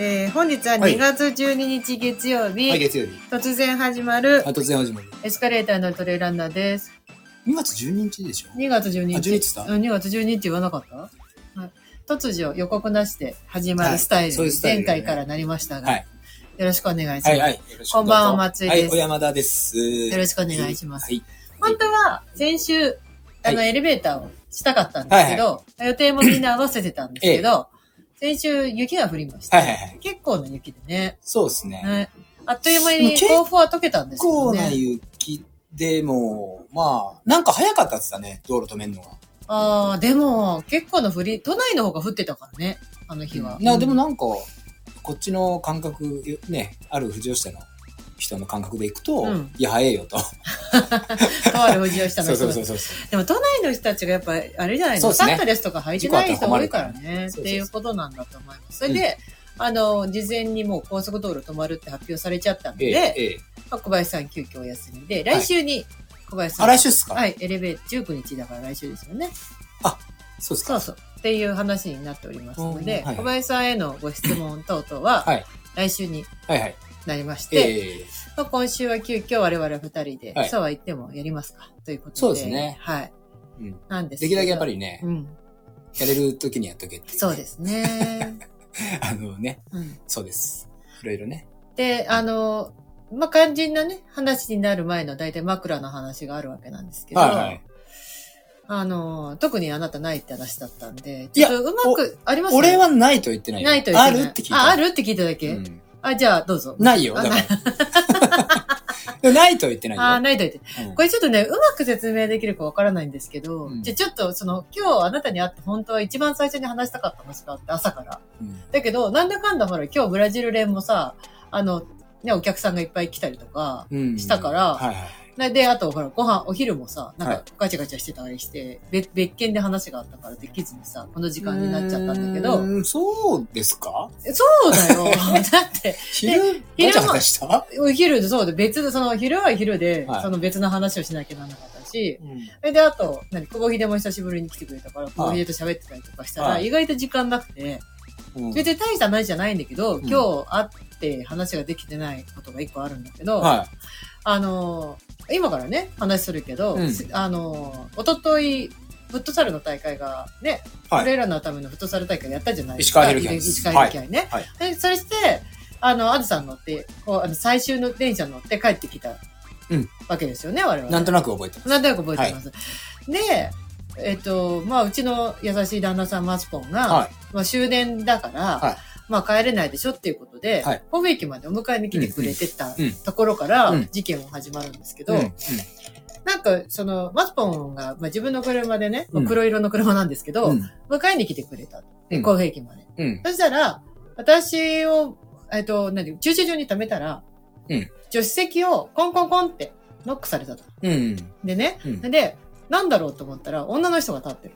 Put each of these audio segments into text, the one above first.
えー本日は2月12日月曜日、はい、月曜日。突然始まるあ、突然始まる。エスカレーターのトレーランナーです。2月12日でしょ2月12日。あ12日だうん、2月12日言わなかった、はい、突如予告なしで始まるスタイルに、はいそういうスタイル前回からなりましたが、はい。よろしくお願いします。はい、はい。こんばんは松井ですはい、小山田です。よよろしくお願いしますはい。本当は先週、あの、はエレベーターをしたかったんですけど、予定もみんな合わせてたんですけど、先週雪が降りました。はいはいはい結構な雪でね。そうですね。ねあっという間に甲府は溶けたんですけど結構なね。雪でも、まあ、なんか早かったっつったね、道路止めんのが。ああ、でも、結構の降り、都内の方が降ってたからね、あの日は。な、でもなんか、こっちの感覚、ね、ある富士吉田の人の感覚でいくと、うんいや、早いよと。とある富士吉田の人そうそうそうそう。でも都内の人たちがやっぱ、あれじゃないですねサットレスとか履いてない人多いからね、っていうことなんだと思います。それで、あの、事前にもう高速道路止まるって発表されちゃったので、ええ、ええ。まあ小林さん急遽お休みで、来週に小林さん、あ、来週っすか？はい、エレベーター19日だから来週ですよね。そうですかそうそう。っていう話になっておりますので、うんはいはい小林さんへのご質問等々は、はい。来週に。なりまして、ええ。まあ、今週は急遽我々二人で、はいそうは言ってもやりますかということで。そうですねはい。うん。なんですできるだけやっぱりね、うん。やれる時にやっとけっていそうですね。あのね、うん。そうです。いろいろね。で、あの、まあ、肝心なね、話になる前の大体枕の話があるわけなんですけど、はいはい。あの、特にあなたないって話だったんで、ちょっとうまく、あります俺はないと言ってないよ。ないと言ってないあるって聞いた。あ、あるって聞いただけ、うんあ、じゃあ、どうぞ。ないよ、だあから。ないと言ってないよ。あ、ないと言って。うんこれちょっとね、うまく説明できるかわからないんですけど、うんじゃあちょっとその、今日あなたに会って本当は一番最初に話したかった話があって、朝から。うんだけど、なんだかんだほら、今日ブラジル連もさ、あの、ね、お客さんがいっぱい来たりとか、うんしたからはいはい。でで、あと、ほら、ご飯、お昼もさ、なんはい。かガチャガチャしてたりして、別別件で話があったからできずにさ、この時間になっちゃったんだけど、うそうですか？そうだよ。だって、昼、ガチャガチャした？お昼で、そうで、別で、その、昼は昼で、はい。その別の話をしなきゃならなかったし、うん。で、あと、何、久保秀も久しぶりに来てくれたから、久保秀と喋ってたりとかしたら、はい。意外と時間なくて、うん。別に大した話じゃないんだけど、ん。今日会って話ができてないことが一個あるんだけど、はあのー今からね、話するけど、うんあのー、おととい、フットサルの大会がね、はいトレーラーのためのフットサル大会やったじゃないです石か。川ヘルキャンです石川ヘルキャンね。はいで、それして、あの、あずさん乗って、こう、あの、最終の電車乗って帰ってきたうんわけですよね、我々。い。なんとなく覚えてます。なんとなく覚えてます。で、えっ、と、まあ、うちの優しい旦那さん、マスポンが、はいまあ、終電だから、はいまあ、帰れないでしょっていうことで、はい神戸駅までお迎えに来てくれてたところからうん、事件は始まるんですけど、なんか、その、マスポンが、まあ、自分の車でね、うん黒色の車なんですけど、うん迎えに来てくれた。うん神戸駅まで。うん。そしたら、私を、えっと、何、駐車場に止めたら、うん助手席をコンコンコンってノックされたと。うん。でね、うんで、なんだろうと思ったら、女の人が立ってる。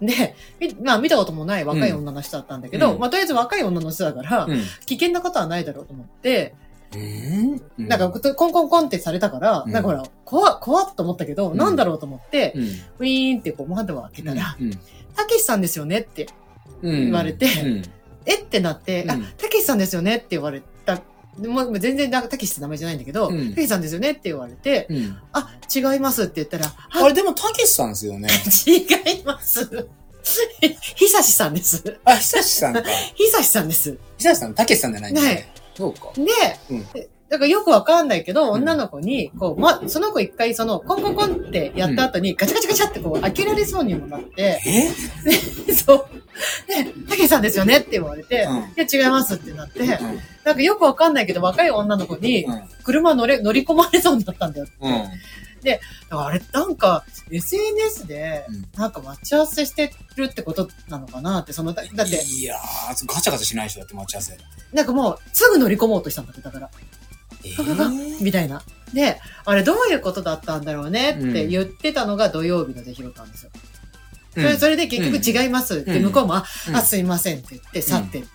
うん。で、みまあ見たこともない若い女の人だったんだけど、うんまあとりあえず若い女の人だから、うん。危険なことはないだろうと思って、うん。なんかコンコンコンってされたから、うんなんかほら、怖っ、怖っと思ったけど、うんなんだろうと思って、うん、ウィーンってこう窓を開けたら、うん。たけしさんですよねって、うん。言われてうん。え？ってなって、うんあ、たけしさんですよねって言われた。でもう全然だたけしって名前じゃないんだけど、たうんけしさんですよねって言われて、うん。あ、違いますって言ったら、あれ、でも、たけしさんですよね。違います。ひさしさんです。あ、久しさんか。ひさしさんです。久しさん、たけしさんじゃないんだないね。そうか。で、うんだからよくわかんないけど、うん女の子に、こう、ま、その子一回その、コンコンコンってやった後に、ガチャガチャガチャってこう、開けられそうにもなって、え？そう。で、たけしさんですよねって言われて、うんいや違いますってなって、なんかよくわかんないけど、若い女の子に、車乗れ、乗り込まれそうになったんだよって。うん。うん。だからあれ、なんか、SNS でうん、なんか待ち合わせしてるってことなのかなって、その、だだって、いやー、ガチャガチャしない人だって待ち合わせ。なんかもう、すぐ乗り込もうとしたんだって、だから。みたいな。で、あれどういうことだったんだろうねって言ってたのが土曜日の出来事なんですよ。それそれで結局違いますって、うん向こうも、あ、すいませんって言って去ってった。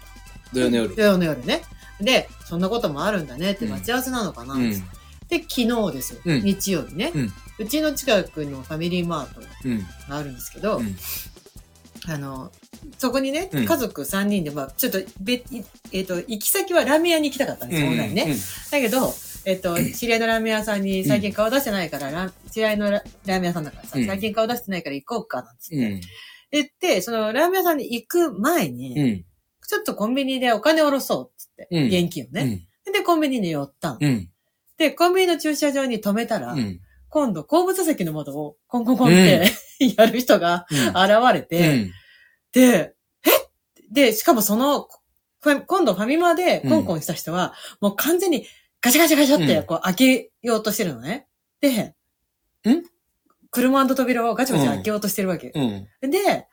土曜の夜。土曜の夜ね。で、そんなこともあるんだねってうん待ち合わせなのかな、うん。で、昨日ですよ。うん日曜日ね、うちの近くのファミリーマートうん。があるんですけど、うんあの、そこにね、うん家族3人で、まあちょっと別、いえっ、と、行き先はラーメン屋に行きたかったんですよ、本来ね。だけど、えっ、と、知り合いのラーメン屋さんに最近顔出してないから、ラ知り合いのララーメン屋さんだからさ、うん最近顔出してないから行こうか、なんつって。うん。言って、そのラーメン屋さんに行く前に、うん。ちょっとコンビニでお金下ろそうっつって、うん現金をね、で、コンビニに寄ったの。うん。で、で、コンビニの駐車場に止めたら、うん。今度後部座席の窓をコンコンコンって、やる人が現れて、で、え？で、しかもその、今度ファミマでコンコンした人は、もう完全にガチャガチャガチャってこう開けようとしてるのね。で、ん？車の扉をガチャガチャ開けようとしてるわけ。うん。で、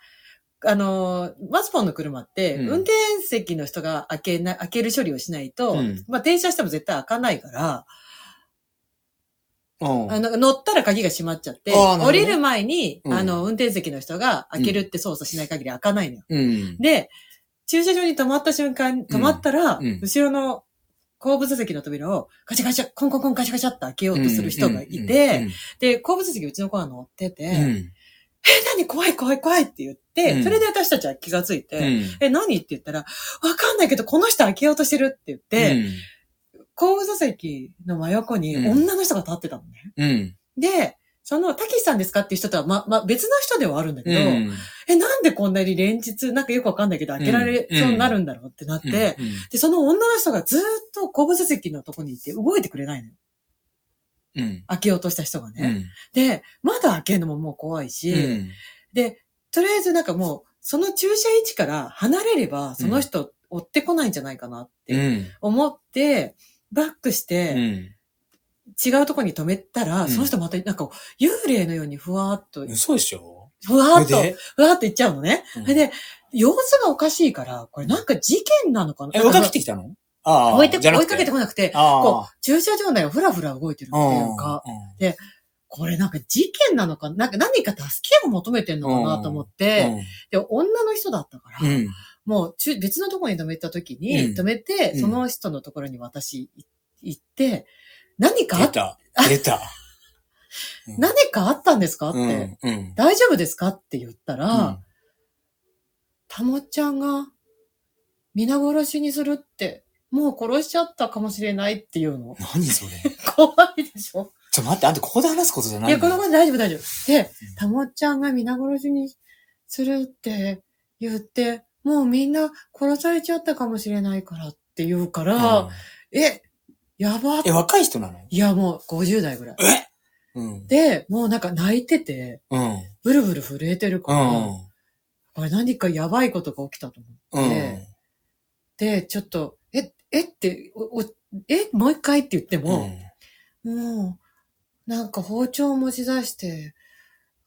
あのー、マスポンの車って、うん運転席の人が開けな、開ける処理をしないと、うんまあ、停車しても絶対開かないから、うん。あの、乗ったら鍵が閉まっちゃって、降りる前に、うん。あの、運転席の人が開けるって操作しない限り開かないのよ。うん。で、駐車場に止まった瞬間、止まったら、うん。後ろの後部座席の扉をガチャガチャ、コンコンコンガチャガチャって開けようとする人がいて、で、後部座席うちの子が乗ってて、うん、え、何？怖い怖い怖いって言って、うん。それで私たちは気がついて、うん。え、何？って言ったら、わかんないけど、この人開けようとしてるって言って、後部座席の真横にうん女の人が立ってたのね。うん。で、その、たけしさんですかっていう人とは、ま、ま、別の人ではあるんだけど、うん。え、なんでこんなに連日、なんかよくわかんないけど、開けられそうになるんだろうってなって、うん、で、その女の人がずーっと後部座席のとこにいて動いてくれないのよ。うん。開けようとした人がね。うん。で、まだ開けるのももう怖いし、うん。で、とりあえずなんかもう、その駐車位置から離れれば、その人追ってこないんじゃないかなってうん。思って、バックしうて、ん。違うとこに止めたら、うんその人またなんか幽霊のようにふわーっと、嘘でしょ？ふわーっと、ふわーっと行っちゃうのね。うんそれで、様子がおかしいから、これなんか事件なのかな？え、追いかけてきたの？ああ。追い追いかけてこなくて。こう、駐車場内をふらふら動いてるっていうか、うん、これなんか事件なのかなんか何か助けを求めてんのかなと思って、で、女の人だったから、うん。うん。もう別のところに止めた時に、うん止めて、うんその人のところに私い行って、何かあ出った、た。出た。何かあったんですかって、うん。うん。大丈夫ですかって言ったら、うんたもっちゃんが皆殺しにするって、もう殺しちゃったかもしれないっていうの。何それ 怖いでしょちょ、待って、あんたここで話すことじゃないいや、このここと大丈夫大丈夫。で、たもっちゃんが皆殺しにするって言って、もうみんな殺されちゃったかもしれないからって言うから、え、やばっえ、若い人なの？いや、もう50代ぐらい。え？うん。で、もうなんか泣いてて、うん。ブルブル震えてるから、うん。これ何かやばいことが起きたと思うん。って、で、ちょっと、え、え？って、おおえ、もう一回って言ってうも、ん。もう、なんか包丁を持ち出して、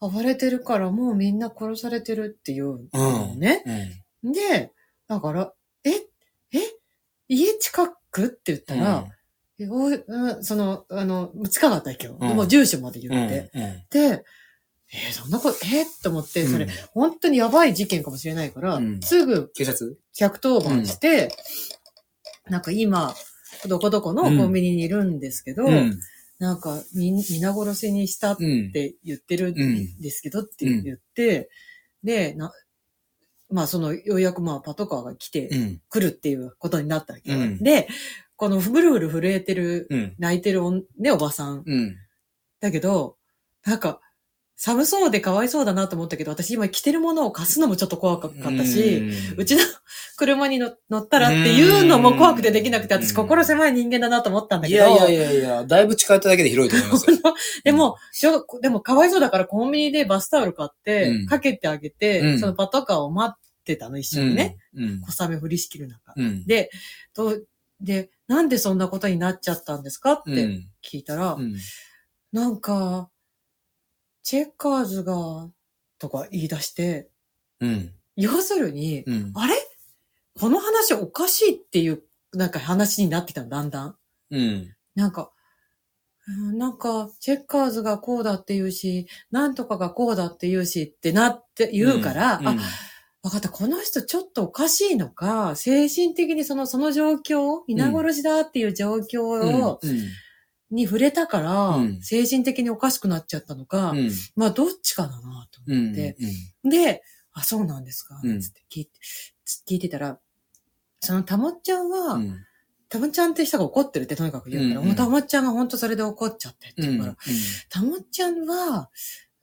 暴れてるからもうみんな殺されてるっていうのね。うん。で、だから、え、え、家近くって言ったら、うんその、あの、近かったっけど、うんもう住所まで言うん。って。うん。で、えーそんなこと、えー、と思って、それ、うん本当にやばい事件かもしれないから、うんすぐ警察？110番して、なんか今、どこどこのコンビニにいるんですけど、うん。なんかみ、皆殺しにしたっうん。て言ってるうんんですけどって言って、で、な、まあその、ようやくまあパトカーが来てうん。くるっていうことになったわけよ、うんで、このブルブル震えてる、うん。泣いてるおんね、おばさん。だけど、なんか、寒そうでかわいそうだなと思ったけど、私今着てるものを貸すのもちょっと怖かったし、うちの車に乗乗ったらっていうのも怖くてできなくて、私心狭い人間だなと思ったんだけど。いやいやいやいや、だいぶ近寄っただけで広いと思います よ。でも、しょうでもかわいそうだからコンビニでバスタオル買って、うんかけてあげて、うんそのパトカーを待ってたの、一緒にね。うん。小雨降りしきる中。うん。で、と、で、なんでそんなことになっちゃったんですかってうん。聞いたら、うん。なんか、チェッカーズが、とか言い出して、うん。要するに、うん。あれ？この話おかしいっていう、なんか話になってきたの、だんだん。うん。なんか、うんなんか、チェッカーズがこうだって言うし、なんとかがこうだって言うしってなって言うから、うんあ、わかった。この人ちょっとおかしいのか、精神的にその、その状況、皆殺しだっていう状況を、うんうんに触れたから、うん。精神的におかしくなっちゃったのか、うん。まあどっちかだなとうん思って、で、あ、そうなんですか、うん。つって聞いて、つ聞いてたら、そのたもっちゃんは、うん。たもっちゃんって人が怒ってるってとにかく言うから、うんたもっちゃんが本当それで怒っちゃってってうん言うから、たもっちゃんは、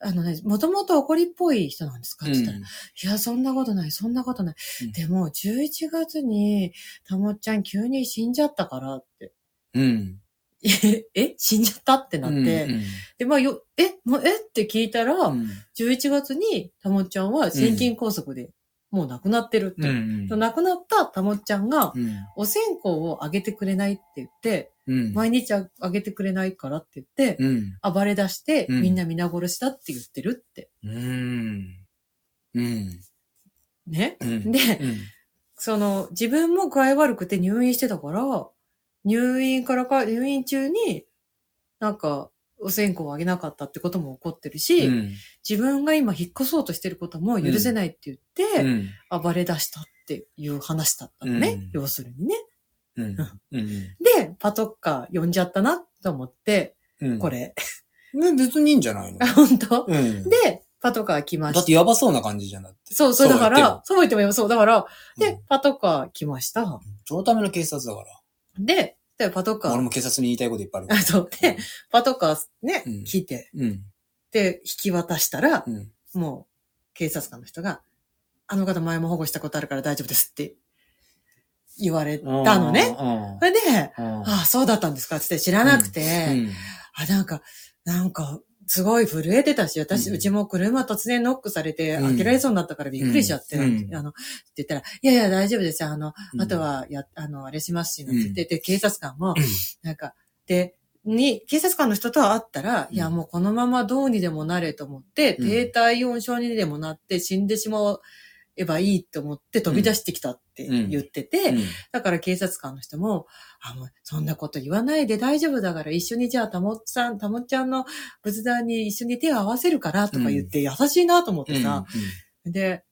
あのね、もともと怒りっぽい人なんですか？って言ったら、いや、そんなことない、そんなことない。うん。でも、11月に、たもっちゃん急に死んじゃったからって。うん。え、え死んじゃった？ってなって、うんで、まあよ、え、もうえ？って聞いたら、うん。11月にたもっちゃんは心筋梗塞で、もう亡くなってるって。うん亡くなったたもっちゃんが、うん。お線香をあげてくれないって言って、うん。毎日ああげてくれないからって言って、うん。暴れ出して、うん。みんな皆殺しだって言ってるって。うん。うん。ね？うん。で、うん。その、自分も具合悪くて入院してたから、入院からか、入院中に、なんか、お線香をあげなかったってことも起こってるし、うん。自分が今引っ越そうとしてることも許せないって言って、うん。暴れ出したっていう話だったのね。うん。要するにね。で、パトカー呼んじゃったなと思って、うん。これ。ね別にいいんじゃないの？あ 本当、うん。で、パトカー来まし。だったてやばそうな感じじゃなくて。そう、そう、だから、そう言っても。よ、そう、だから、でうん、パトカー来ました。そのための警察だから。で、で、パトカー、俺も警察に言いたいこといっぱいある そう。で、パトカーね、うん。来て、うん。で、引き渡したら、うん。もう、警察官の人が、あの方前も保護したことあるから大丈夫ですって言われたのね。それで、ああ、そうだったんですかつって知らなくて、うん。あ、なんか、なんか、すごい震えてたし、私、ううん。ちも車突然ノックされて、うん。開けられそうになったからびっくりしちゃって、うん。あの、って言ったら、いやいや、大丈夫ですよ。あの、うん。あとは、や、あの、あれしますし、んなんて言って、で、警察官もうん、なんか、で、に、警察官の人と会ったら、うん。いや、もうこのままどうにでもなれと思って、うん。低体温症にでもなって死んでしまえばいいと思って飛び出してきたって言ってて、うん。だから警察官の人も、あ、もうそんなこと言わないで大丈夫だから一緒にじゃあたもっさん、たもっちゃんの仏壇に一緒に手を合わせるからとか言って優しいなと思ってさ、で、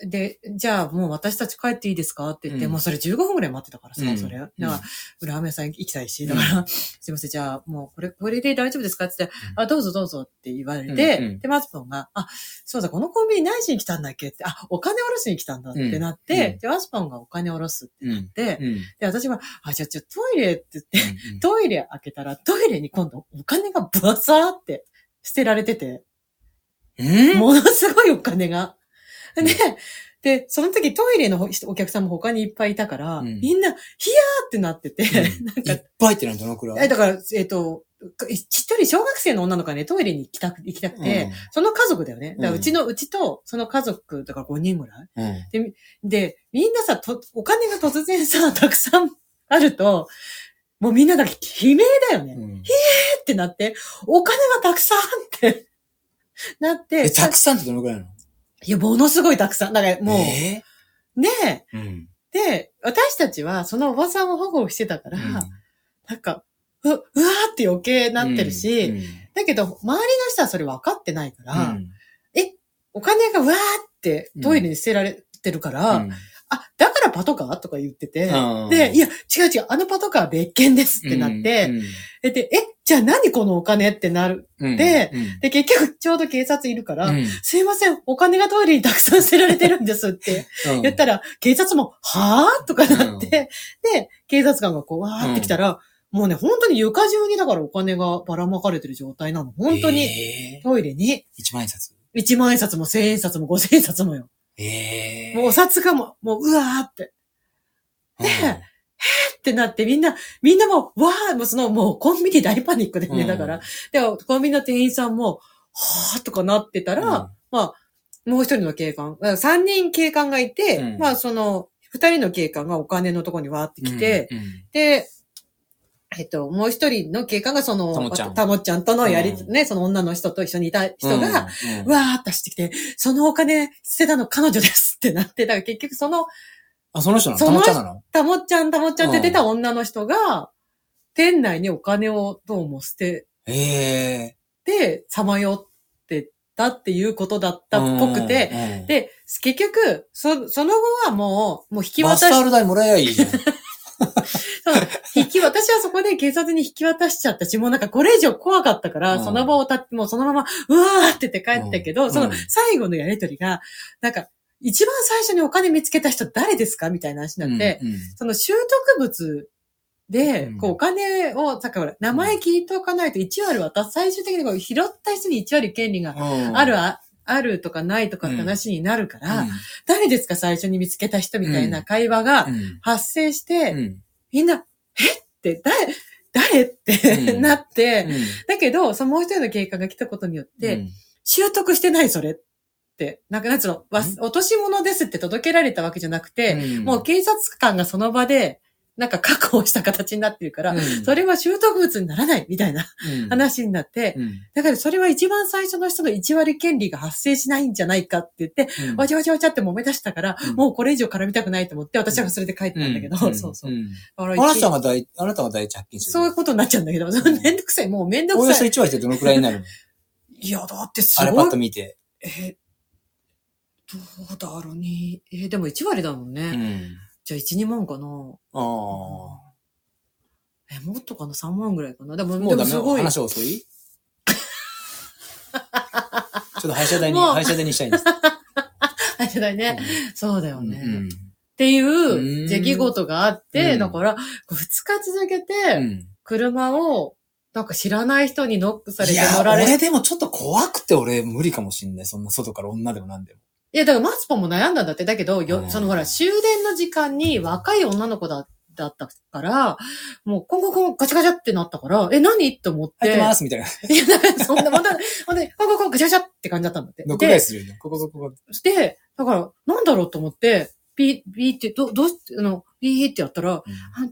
で、じゃあもう私たち帰っていいですか？って言って、うん。もうそれ15分くらい待ってたからさ、うん。それ。だから、ラーメン屋さん行きたいし、だから、すいません、じゃあもうこれ、これで大丈夫ですか？って言って、うん。あ、どうぞどうぞって言われて、うんうん。で、マツポンが、あ、そうだ、このコンビニ何しに来たんだっけ？って、あ、お金下ろしに来たんだってなって、で、マツポンがお金下ろすってうん。言って、うん。で、私は、あ、じゃあ、ちょ、トイレって言って、うん トイレ開けたら、トイレに今度お金がブワサーって捨てられてて、うんものすごいお金が。で、で、その時トイレのお客さんも他にいっぱいいたから、うん。みんな、ヒヤーってなってて、なんかいっ、ぱいってのはどのくらいえ、だから、えっ、と、ちっちゃい小学生の女の子がね、トイレに行きたく、行きたくて、その家族だよね。だからうん。うちの、うちと、その家族、だから5人ぐらい。うん。うんで、みんなさ、と、お金が突然さ、たくさんあると、もうみんなだけ悲鳴だよね。うん。ってなって、お金がたくさんって、なって、え、たくさんってどのくらいなの？いや、ものすごいたくさん。だからもう、えねーうん。で、私たちはそのおばさんを保護してたから、なんか、う、うわーって余計なってるし、うんだけど、周りの人はそれ分かってないから、うん。お金がうわーってトイレに捨てられてるから、うん。あ、だからパトカーとか言ってて、うん。で、いや、違う違う、あのパトカーは別件ですってなって、で、でえ、じゃあ何このお金ってなる。うんでうん。で、結局ちょうど警察いるから、うん。すいません、お金がトイレにたくさん捨てられてるんですってうん。言ったら、警察も、はぁ？とかなって、で、警察官がこう、わーって来たら、もうね、本当に床中にだからお金がばらまかれてる状態なの。本当に、えー。トイレに、一万円札。1万円札も1000円札も5000円札もよ。ええもうお札がもう、もう、うわーって、うんってなって、みんな、みんなもう、わー、もうその、もうコンビニ大パニックでね、うんだから。で、コンビニの店員さんも、はーとかなってたら、うん。まあ、もう一人の警官、三人警官がいて、うん。まあ、その、二人の警官がお金のところにわーって来て、で、えっと、もう一人の警官がその、たもちゃん。ちゃんとのやり、うん。ね、その女の人と一緒にいた人が、うん。うん。うわーって走ってきて、そのお金捨てたの彼女ですってなって、だから結局その、あ、その人なのたもちゃんなの？たもっちゃんたもっちゃんって出た女の人が、店内にお金をどうも捨てええ。て、さまよってたっていうことだったっぽくて、うん、で、結局、そ、その後はもう、もう引き渡しバスタオル代もらえばいいじゃん。そう。引き、私はそこで警察に引き渡しちゃったし、もうなんかこれ以上怖かったから、うん。その場を立って、もうそのまま、うわーって言って帰ったけど、うん。その最後のやりとりが、なんか、一番最初にお金見つけた人誰ですかみたいな話になって、うんうん。その習得物でうん、こうお金を、さっきほら、名前聞いておかないと1割渡す、最終的にこう拾った人に1割権利がうん。ある、ああるとかないとかって話になるから、誰ですか最初に見つけた人みたいな会話がうん。発生して、うん。みんな、えって、誰、誰って、うん。なって、うん。だけど、そのもう一人の警官が来たことによって、うん。習得してないそれって、なんかなんつうの、落とし物ですって届けられたわけじゃなくて、うん。もう警察官がその場で、なんか確保した形になってるから、うん。それは習得物にならないみたいなうん。話になって、うん。だからそれは一番最初の人の1割権利が発生しないんじゃないかって言って、うん。わちゃわちゃわちゃって揉め出したから、うん。もうこれ以上絡みたくないと思って、私はそれで帰ったんだけど、うん。そうそう。あなたが第、あなたが第一発見する。そういうことになっちゃうんだけど、ん。めんどくさい、もうめんどおよそくさい。1割ってどのくらいになるの？いや、だってすあれパッごい。と見て。え、どうだろうに。え、でも1割だもんね。うん。じゃあ1、2万かな。あえ、もっとかな ?3 万ぐらいかな。でも、あ。もうダメ？でもすごい。話遅い？ちょっと廃車代に、もう廃車代にしたいんです。あれだね。そうだよね。うんっていううん出来事があって、うんだから、2日続けうて、ん。車を、なんか知らない人にノックされていや、乗られ俺でもちょっと怖くて俺無理かもしんない。そんな外から女でもなんでも。いや、だからマツポも悩んだんだって。だけど、よ、うんそのほら、終電の時間に若い女の子だだったから、もう、コンコンコン、ガチャガチャってなったから、え、何？って思って。入ってますみたいな。いや、だからそんな、本当に、本当に、コンコンコン、ガチャガチャって感じだったんだって。ノック返するよね。こここここ。で、だから、なんだろうと思って、ピー、ピーって、ど、どうして、あの、ピーってやったら、あ、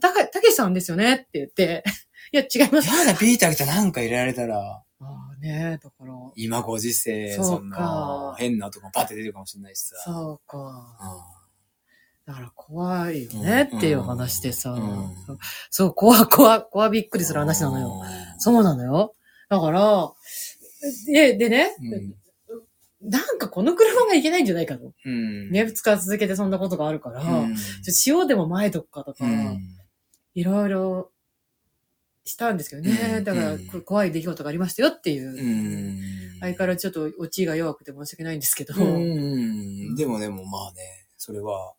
たか、たけしさんですよねって言って、いや、違います。やだ、ビーター来てなんか入れられたら、ああね、だから、今ご時世、そんな、変な男がバッて出てるかもしれないしさ。そうか。うんだから怖いよねっていう話でさ、うんそう怖、怖、怖びっくりする話なのよ。。そうなのよ。だから、で、でね、うんなんかこの車がいけないんじゃないかと。うん。ね、二日続けてそんなことがあるから、うん塩でも前とかとか、うんいろいろしたんですけどね。うんだから、うんこ怖い出来事がありましたよっていう。うん。相変わらずちょっとオチが弱くて申し訳ないんですけど。うん。でもでもまあね、それは。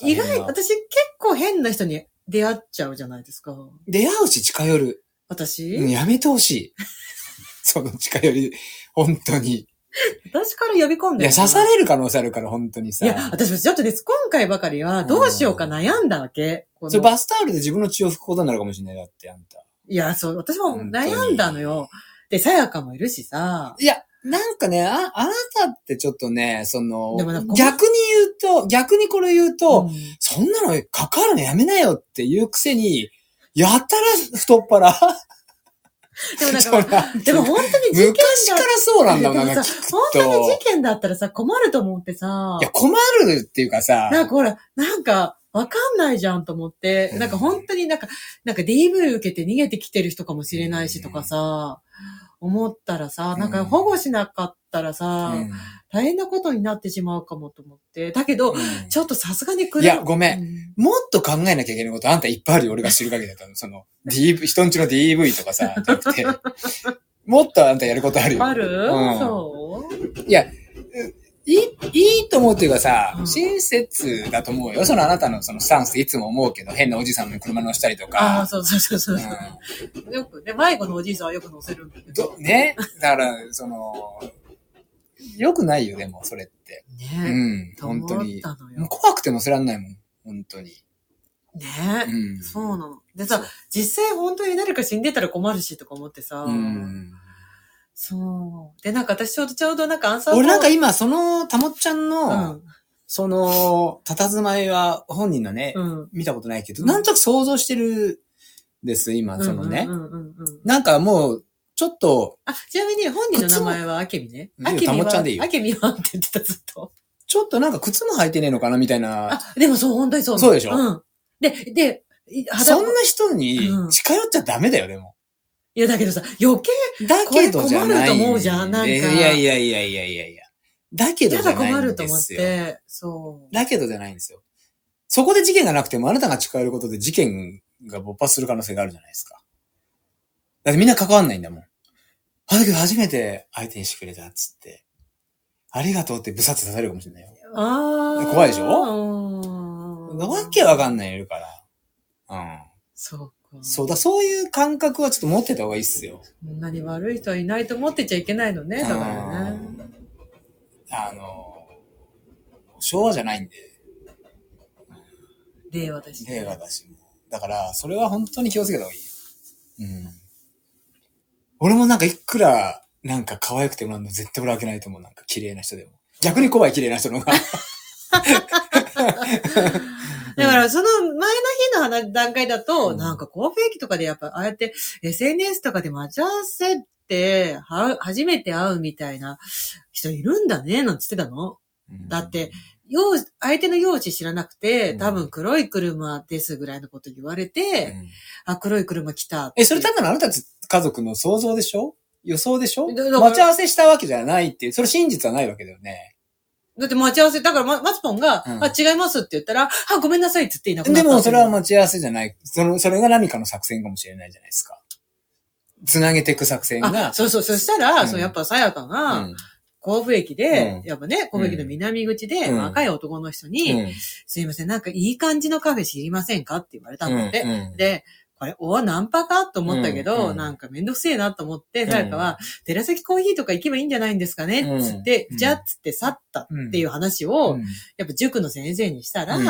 意外、私結構変な人に出会っちゃうじゃないですか。出会うし近寄る。私、うんやめてほしい。その近寄り、本当に。私から呼び込んでいや、刺される可能性あるから、本当にさ。いや、私ちょっとです。今回ばかりはどうしようか悩んだわけ。それバスタオルで自分の血を拭くことになるかもしれない。だって、あんた。いや、そう、私も悩んだのよ。で、さやかもいるしさ。いや、なんかね、あ、あなたってちょっとね、その逆に言うと、逆にこれ言うと、うんそんなの関わるのやめなよっていうくせに、やたら太っ腹。でもなんか、でも本当に事件だ昔からそうなんだもん、本当にと事。件だったらさ、困ると思ってさいや、、困るっていうかさ、なんかほら、なんか、わかんないじゃんと思って、うん。なんか本当になんか、なんか DV 受けて逃げてきてる人かもしれないしとかさ、思ったらさ、なんか保護しなかったらさ、うん。大変なことになってしまうかもと思って。だけど、うん。ちょっとさすがに来る。いやごめん。ん。もっと考えなきゃいけないことあんたいっぱいあるよ、俺が知る限りだったの。その、DV、人んちの DV とかさ、じゃなくて、もっとあんたやることあるよ。ある、うん。そう？いや、いい、いいと思うっていうかさ、うん親切だと思うよ。そのあなたのそのスタンスでいつも思うけど、変なおじさんの車乗したりとああ、か。そうそうそうそう。うよく、ね、迷子のおじいさんはよく乗せるんだけんど。どね？だから、その、よくないよ、でも、それって。うねん、本当に。怖くてもせらんないもん、本当に。ねうん。そうなの。でさ、実際本当に誰か死んでたら困るしとか思ってさ。うん。そう。で、なんか私ちょうど、ちょうどなんかアンサー俺なんかい今、その、たもっちゃんうの、ん。その、佇まいは本人のね、うん。見たことないけど、うんなんとなく想像してるです、今、そのね。なんかもう、ちょっと、あ、ちなみに本人の名前はあけみね。あけみは、あけみはって言ってたずっと。ちょっとなんか靴も履いてねえのかなみたいな。あ、でもそう、本当にそう。そうでしょ？うん。で、で、いそんな人にうん近寄っちゃダメだよ、でも。いや、だけどさ、余計、だけどじゃない。これ困ると思うじゃんなんかいやいやいやいやいやいや。だけどじゃない困ると思っんですよ。て、そう。だけどじゃないんですよ。そこで事件がなくてもあなたが近寄ることで事件が勃発する可能性があるじゃないですか。だってみんな関わんないんだもん。あ、だけど初めて相手にしてくれたっつって。ありがとうってブサッと刺されるかもしれないよ。ああ。怖いでしょ？ょわけわかんないいるから。うん。そうか。そうだ、そういう感覚はちょっと持ってた方がいいっすよ。そんなに悪い人はいないと思ってちゃいけないのね、だからね。うんあの、昭和じゃないんで、令和だし。令和だし。だから、それは本当に気をつけた方がいい。うん。俺もなんかいくら、なんか可愛くてもなんだ絶対俺開けないと思う。なんか綺麗な人でも。逆に怖い綺麗な人の方が。だから、その前の日の話段階だと、うんなんか神戸駅とかでやっぱ、ああやって SNS とかで待ち合わせて、は、初めて会うみたいな人いるんだね、なんつってたの？だって、用、相手の用紙知らなくて、うん多分黒い車ですぐらいのこと言われうて、んあ、黒い車来た。え、それ多分あなたたち家族の想像でしょ？予想でしょ？待ち合わせしたわけじゃないっていう、それ真実はないわけだよね。だって待ち合わせ、だからま、マツポンが、うんあ、違いますって言ったら、あ、ごめんなさいって言っていなくなった。でもそれは待ち合わせじゃない。その、それが何かの作戦かもしれないじゃないですか。つなげていく作戦あ、が。そうそう、そしたら、うんそう、やっぱさやかが、うん甲府駅で、うんやっぱね、甲府駅の南口で、うん若い男の人に、うんすいません、なんかいい感じのカフェ知りませんか？って言われたんだって。うんうんで、これ、おナンパかと思ったけど、うんうん。なんかめんどくせえなと思って、うん。さやかは、寺崎コーヒーとか行けばいいんじゃないんですかねうんつって、うん。じゃあつって去ったっていう話うを、ん。やっぱ塾の先生にしたら、うん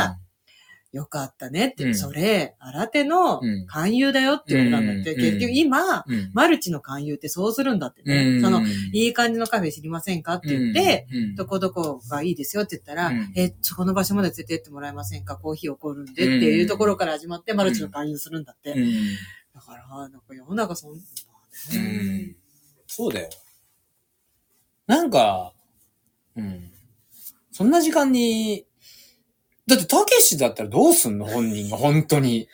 よかったねって、うん。それ、新手のうん。勧誘だよって言われたんだって。うん結局今、うん。マルチの勧誘ってそうするんだってうね。ん。その、いい感じのカフェ知りませんかって言って、、うん。どこどこがいいですよって言ったら、うん。え、そこの場所まで連れてってもらえませんか？コーヒー起こるんでっていうところから始まって、マルチの勧誘するんだって。うん。だから、なんか世の中そん、まあうねん。そうだよ。なんか、うん。そんな時間に、だって、たけしだったらどうすんの？本人が、本当に。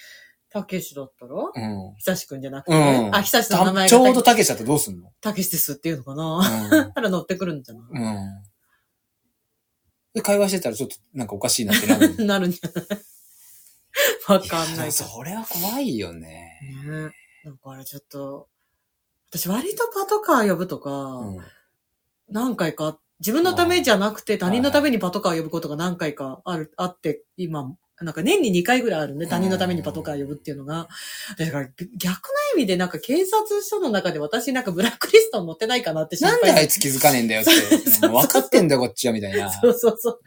たけしだったら？うん。久しくんじゃなくて、うん。あ、久しの名前たちょうどがたけしだったらどうすんの？たけしですっていうのかな？たら乗ってくるんじゃない？うん。うん。で、会話してたらちょっとなんかおかしいなってなる。なるんじゃない？わかんないけど。それは怖いよね。ねだからちょっと、私割とパトカー呼ぶとか、うん。何回か、自分のためじゃなくて他人のためにパトカー呼ぶことが何回かある、あって、今、なんか年に2回ぐらいあるね。他人のためにパトカー呼ぶっていうのが。だから逆の意味でなんか警察署の中で私なんかブラックリストに載ってないかなって心配なんであいつ気づかねえんだよって。分かってんだよ、こっちは、みたいな。そうそうそう。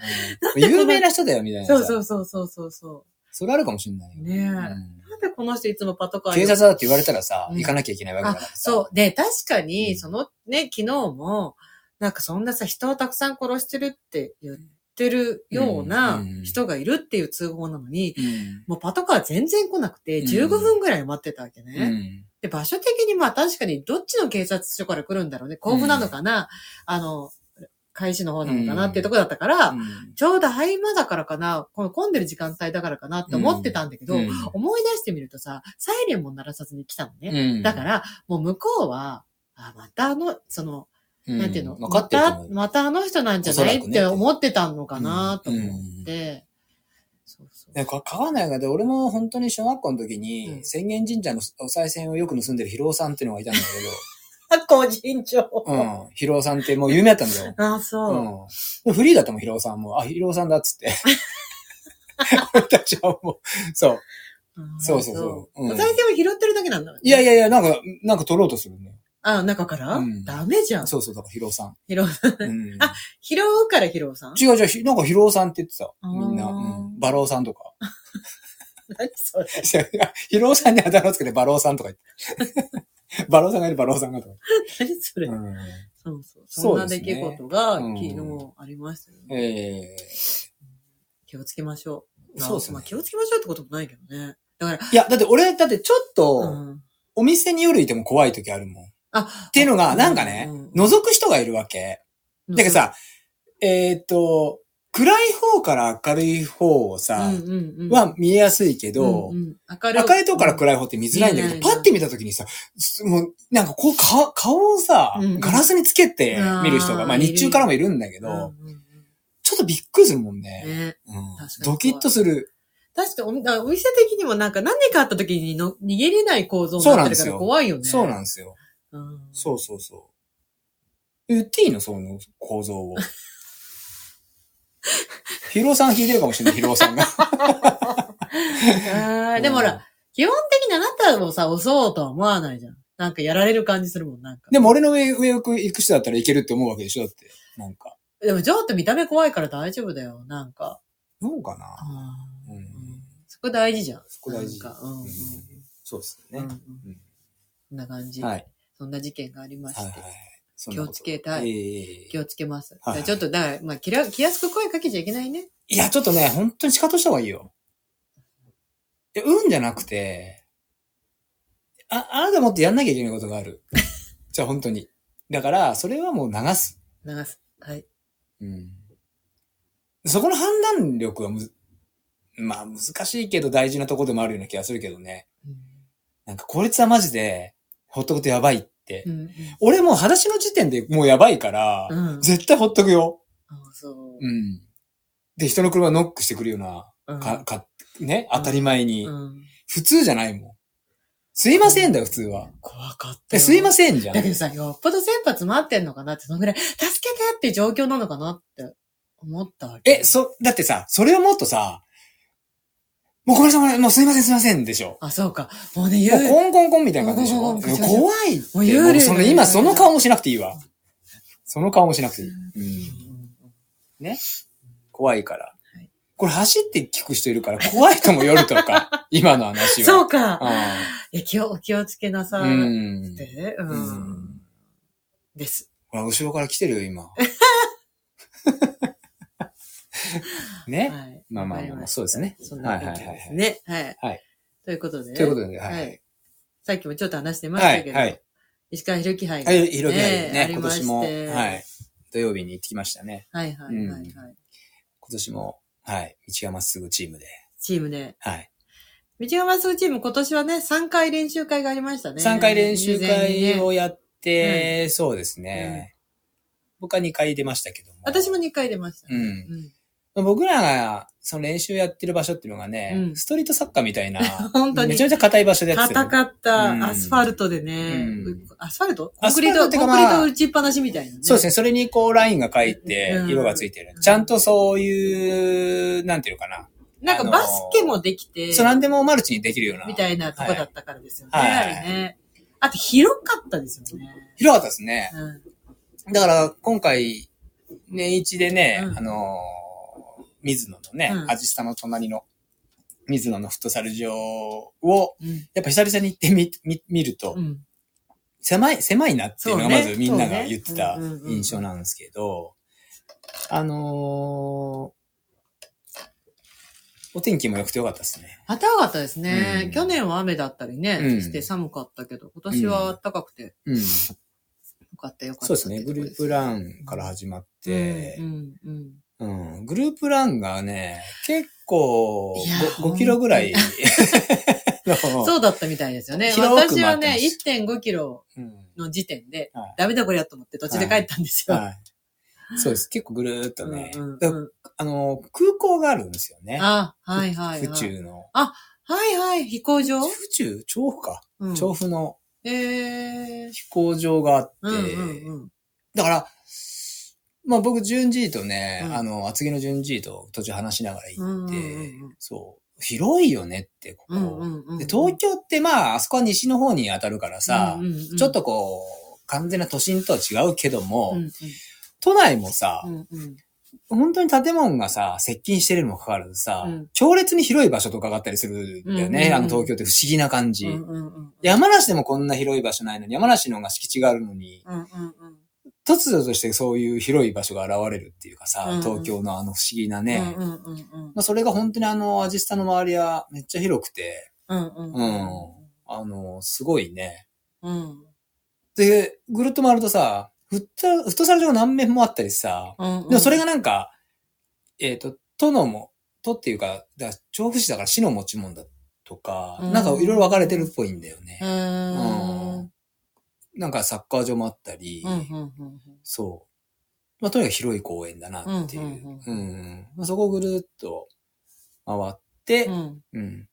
うん有名な人だよ、みたいなさ。そうそうそうそうそうそそれあるかもしんないよ。う。ねえ。うんなんでこの人いつもパトカー警察だって言われたらさ、うん行かなきゃいけないわけだあからさ。そう。で、確かうに、んそのね、昨日も、なんかそんなさ、人をたくさん殺してるって言ってるような人がいるっていう通報なのに、うん。もうパトカー全然来なくて、うん15分ぐらい待ってたわけうね。ん。で、場所的にまあ確かにどっちの警察署から来るんだろうね。甲府なのかな、あの、海市の方なのかなっていうとこだったから、うんちょうど合間だからかな、この混んでる時間帯だからかなって思ってたんだけど、うん思い出してみるとさ、サイレンも鳴らさずに来たのね。うんだから、もう向こうは、あ、またあの、その、うんなんていうの、分かってると思うまた、またあの人なんじゃない？おそらくねって思ってたのかなと思って、そうそう。ね、これ買わないがで、俺も本当に小学校の時に、うん浅間神社のお賽銭をよく盗んでる広尾さんっていうのがいたんだ個人情報。けど、うん。広尾さんってもう有名だったんだよ。あ、そう。うん。でフリーだったもん、広尾さんも。あ、広尾さんだっつって。俺たちはもう、そう。あそうそうそううんお賽銭を拾ってるだけなんだ、ね。いやいやいや、なんか、なんか取ろうとするね。あ、中から、うんダメじゃん。そうそう、だから広尾さん。拾う、うん。あ拾うから拾うさん？違う違うひ、なんか広尾さんって言ってた。みんな。あーうん。バローさんとか。何それ？いや広尾さんにあだ名をつけてバローさんとか言って。バローさんがいるバローさんがとか何それ？うん。そうそう。そそんな出うですね来事がうん昨日ありましたよね。ええ気をつけましょう。そうですねまあ気をつけましょうってこともないけどね。だから、いや、だって俺、だってちょっと、うん。お店に夜いても怖い時あるもん。っあ、ていうのが、なんかね、うん。覗く人がいるわけ。だからさ、えーっと、暗い方から明るい方をさ、うんうんうん、は見えやすいけど、うんうん。明るい。明るいとこから暗い方って見づらいんだけど、パッて見た時にさ、すもう、なんかこう、か顔をさ、ガラスにつけて見る人が、まあ日中からもいるんだけど、うんうん。うんちょっとびっくりするもんね。ねドキッとする。確かお店的にもなんか何かあった時にの逃げれない構造になってるから怖いよね。そうなんですよ。うんそうそうそう。言っていいの？その構造を。ヒロさん弾いてるかもしれない、ヒロさんが。あーでもほら、基本的にあなたをさ、押そうとは思わないじゃん。なんかやられる感じするもん、なんか。でも俺の上、上行く行く人だったらいけるって思うわけでしょだって。なんか。でも、ジョーって見た目怖いから大丈夫だよ、なんか。どうかな？うんうんそこ大事じゃん。そこ大事なんか、うんそうですうん。ね。うんこんな感じ。はい。そんな事件がありまして。はいはい。気をつけたい。ええ気をつけます。はいはいちょっと、だから、まあ、気ら気安く声かけちゃいけないね。いや、ちょっとね、本当に仕方した方がいいよ。いや、うんじゃなくて、あ、あなたもっとやんなきゃいけないことがある。じゃあ本当に。だから、それはもう流す。流す。はい。うん。そこの判断力はむず、まあ難しいけど大事なとこでもあるような気がするけどね。なんか、こいつはマジで、ほっとくとやばいって。うん。うん。俺もう裸足の時点でもうやばいから、うん。絶対ほっとくよ。あそう。うん。で、人の車ノックしてくるような、うんか、か、ね、当たり前に。うん。普通じゃないもん。すいませんだよ、普通は。怖かった。すいませんじゃん。だけどさ、よっぽど切羽詰まってんのかなって、そのぐらい、助けてって状況なのかなって思ったわけ。え、そ、だってさ、それをもっとさ、もうごめんなさもうすいませんすいませんでしょ。あ、そうか。もうね、もう。コンコンコンみたいな感じでしょ。コンコンコンコン怖いって。もう幽霊もうその今その顔もしなくていいわ。その顔もしなくていい。ううん。ん怖いからはい。これ走って聞く人いるから怖いともよるとか、今の話は。そうか。あいや、気を、気をつけなさあ。い。うん。って、う。うんん。です。ほら、後ろから来てるよ、今。ね。はい。まあまあまあそうですねそんなことですね。はい。はい。ということでね。ということで、ははいい。さっきもちょっと話してましはい、たけど、はい。石川博樹杯がはい、ひろきはね、今年も、はい。土曜日に行ってきましたね。はいはいはいはい。今年も、はい。道がまっすぐチームで。チームで。はい。道がまっすぐチーム今年はね、3回練習会がありましたね。3回練習会をやって、そうですね。僕は2回出ましたけども。私も2回出ました。うん。うん。僕らが、その練習やってる場所っていうのがね、うんストリートサッカーみたいな、本当にめちゃめちゃ硬い場所でやってたよ。硬かったうんアスファルトでね、うんアスファルト？コアスファルトンクリート、ってかまあコンクリート打ちっぱなしみたいなね。そうですね。それにこうラインが書いてう、ん色がついてる。うんちゃんとそういう、なんていうのかな。なんかバスケもできて、そう、なんでもマルチにできるような。みたいなとこだったからですよね。はいあれね。あと広かったですよね。広かったですね。うん。だから、今回、年一でね、うんあのー水野のね、うんアジスタの隣の、水野のフットサル場を、うん。やっぱ久々に行ってみ、み、見ると、うん。狭い、狭いなっていうのがまずみんなが言ってた印象なんですけど、あのーお天気も良くて良かったですね。暖かかったですね。うん去年は雨だったりね、うんして寒かったけど、今年は暖かくてうん。よかったよかった。そうですね。グループランから始まってう、ん、うん、うん、グループランがね、結構いや 5, キロぐらいの そうだったみたいですよね。私はね、回ってます1.5キロうんの時点で、はいダメだこれやと思って途中で帰ったんですよ。はい。そうです。結構ぐるーっとね、うんうんだうんあの、空港があるんですよね。あ、はいはい、はい。府中の。はいはい、飛行場？府中？調布か。うん調布のえー。飛行場があって、うんうんうん。だから、まあ僕、順次とね、うん。あの、厚木の順次と途中話しながら行って、うんうんうんうん。そう、広いよねって、ここ。うんうんうん。で東京ってまあ、あそこは西の方に当たるからさ、うんうんうんちょっとこう、完全な都心とは違うけども、うん都内もさ、うんうん。本当に建物がさ、接近してるにもかかわらずさ、うん。強烈に広い場所とかがあったりするんだよね。うんうんうん。あの東京って不思議な感じ。うんうんうん。山梨でもこんな広い場所ないのに、山梨の方が敷地があるのに、うんうんうん突如としてそういう広い場所が現れるっていうかさ、うん。うん東京のあの不思議なね。うんうんうんうんまあ、それが本当にあの、アジスタの周りはめっちゃ広くて、うんうんうん。あの、すごいね。うん。で、ぐるっと回るとさ、フット、フットサル場が何面もあったりさ、うんでもそれがなんか、えっ、と、都のも、都っていうか、だ調布市だから市の持ち物だとか、うん。なんかいろいろ分かれてるっぽいんだよね。う。ーん。うんなんかサッカー場もあったり、うん、うん、うん。そう。まあ、とにかく広い公園だなっていう。ううんんうんまあ、そこをぐるっと回って、ううん。ん。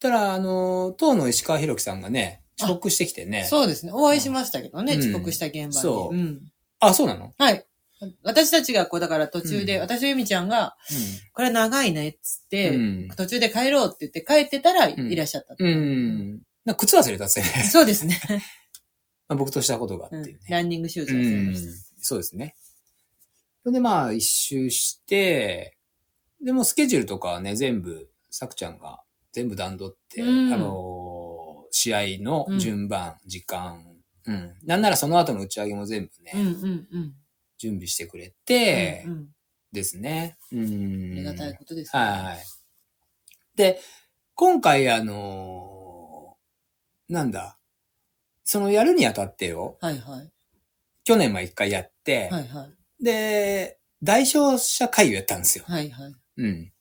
たら、あの、当の石川博樹さんがね、遅刻してきてね。そうですね。お会いしましたけどね、うん遅刻した現場に。そううん。あ、そうなの？はい。私たちがこう、だから途中で、うん私とゆみちゃんが、これ長いね、っつって、うん。途中で帰ろうって言って帰ってたらんいらっしゃった。うん。うん。なんか靴忘れたっすよね。そうですね。まあ僕としたことがあうんっていうね。ランニングシューズうをまんし。そうですね。それでまあ一周して、でもスケジュールとかはね、全部、さくちゃんが全部段取って、うんあのー試合の順番、時間、うん。なんならその後の打ち上げも全部ね、た。うんうんうん。準備してくれて、うんうんですね。うん。ありがたいことですね。はい。で、今回あのーなんだ、そのやるにあたってよ、はいはい。去年も一回やって、はいはい。で、代表者会をやったんですよ。はいはい。うん。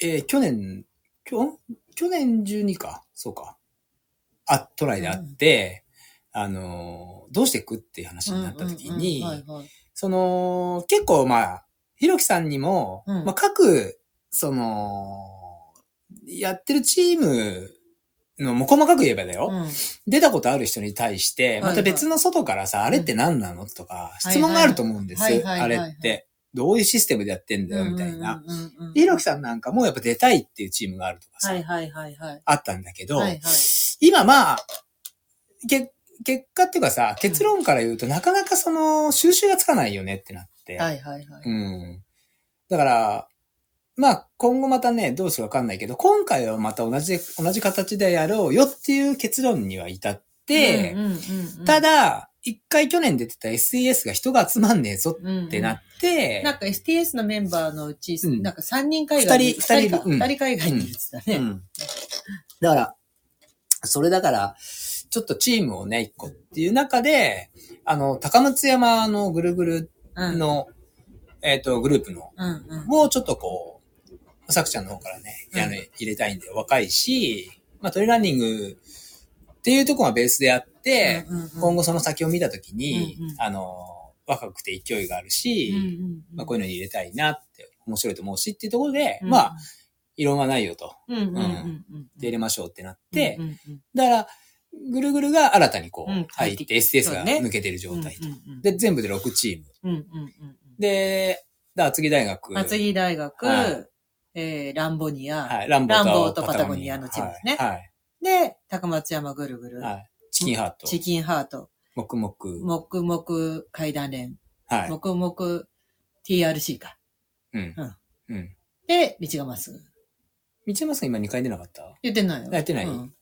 えー去年、きょ去年12か、そうか。あ、トライであって、あのーどうしていくっていう話になった時に、うんうんうんはいはい。その、結構まあ、ひろきさんにも、うんまあ各、その、やってるチームの、もう細かく言えばだよ、うん出たことある人に対して、はいまた別の外からさ、あれって何なの？とか、い質問があると思うんです。はいはいあれはいはいって。どういうシステムでやってんだよ、みたいな。。ひろきさんなんかもやっぱ出たいっていうチームがあるとかさ、はいはいはいはい。あったんだけど、はいはい。今まあ、け、結果っていうかさ、結論から言うとなかなかその収集がつかないよねってなって。はいはいはい。うん。だから、まあ、今後またね、どうするかわかんないけど、今回はまた同じ、同じ形でやろうよっていう結論には至って、うんうんうんうんた、だ、一回去年出てた SES が人が集まんねえぞっってなって、なんか STS のメンバーのうち、うんなんか3人海外に、二人二人かうん二人海外に言ってたね。うん。だから、それだから、ちょっとチームをね、一個っていう中で、あの、高松山のぐるぐるうん。の、えっ、と、グループの、うんうん。もうちょっとこう、さくちゃんの方からね、うん。あの、入れたいんで、若いし、まあトレーランニングっていうところがベースであって、今後その先を見たときに、うんうん。あの、若くて勢いがあるし、まあこういうのに入れたいなって、面白いと思うしっていうところで、うんまあ、異論はないよと。うん。で入れましょうってなって、だから、ぐるぐるが新たにこう、うん入って、STS が抜けてる状態と。で、全部で6チーム。で、だ厚木大学。厚木大学、はいえー、ランボニア、はい、ランボーとパタゴニアのチームですねはい。で、高松山ぐるぐる、はい。はいチキンハート。チキンハート、黙々。黙々階段連、はい。黙々 TRC か。うんうん。うん。で、道がまっすぐ。道山さん今2回出なかった？言ってないよ。やってないうん。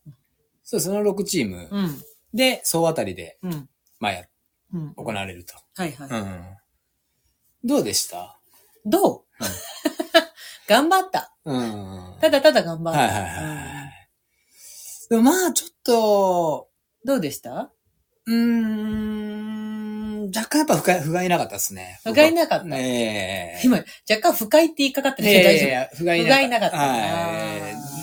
そう、その6チームうん。で、総当たりで、うん。まあや、うん。行われると。はいはい。うん。どうでした？どう、うん頑張った。うん。ただただ頑張った。はいはいはいはい。でもまあ、ちょっと、うんどうでした？うーん、若干やっぱ不甲斐不甲斐なかったですね。不甲斐なかったねえ。今、若干不快って言いかかってるいけど大丈やいやいや、不甲斐なかった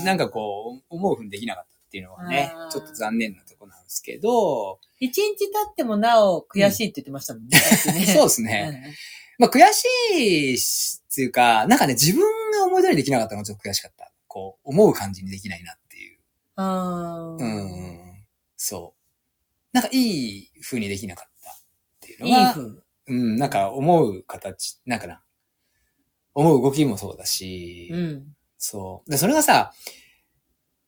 なんかこう、思うふうにできなかったっていうのはねちょっと残念なとこなんですけど、夫一日経ってもなお悔しいって言ってましたもんね。さっきねそうですね。まあ悔しいしっていうか、なんかね、自分が思い通りにできなかったのがちょっと悔しかった。こう、思う感じにできないなっていう。うん。あーうん。そう。なんかいい風にできなかったっていうのいいが、風。うん、なんか思う形、なんかな。思う動きもそうだし、うん。そう。で、それがさ、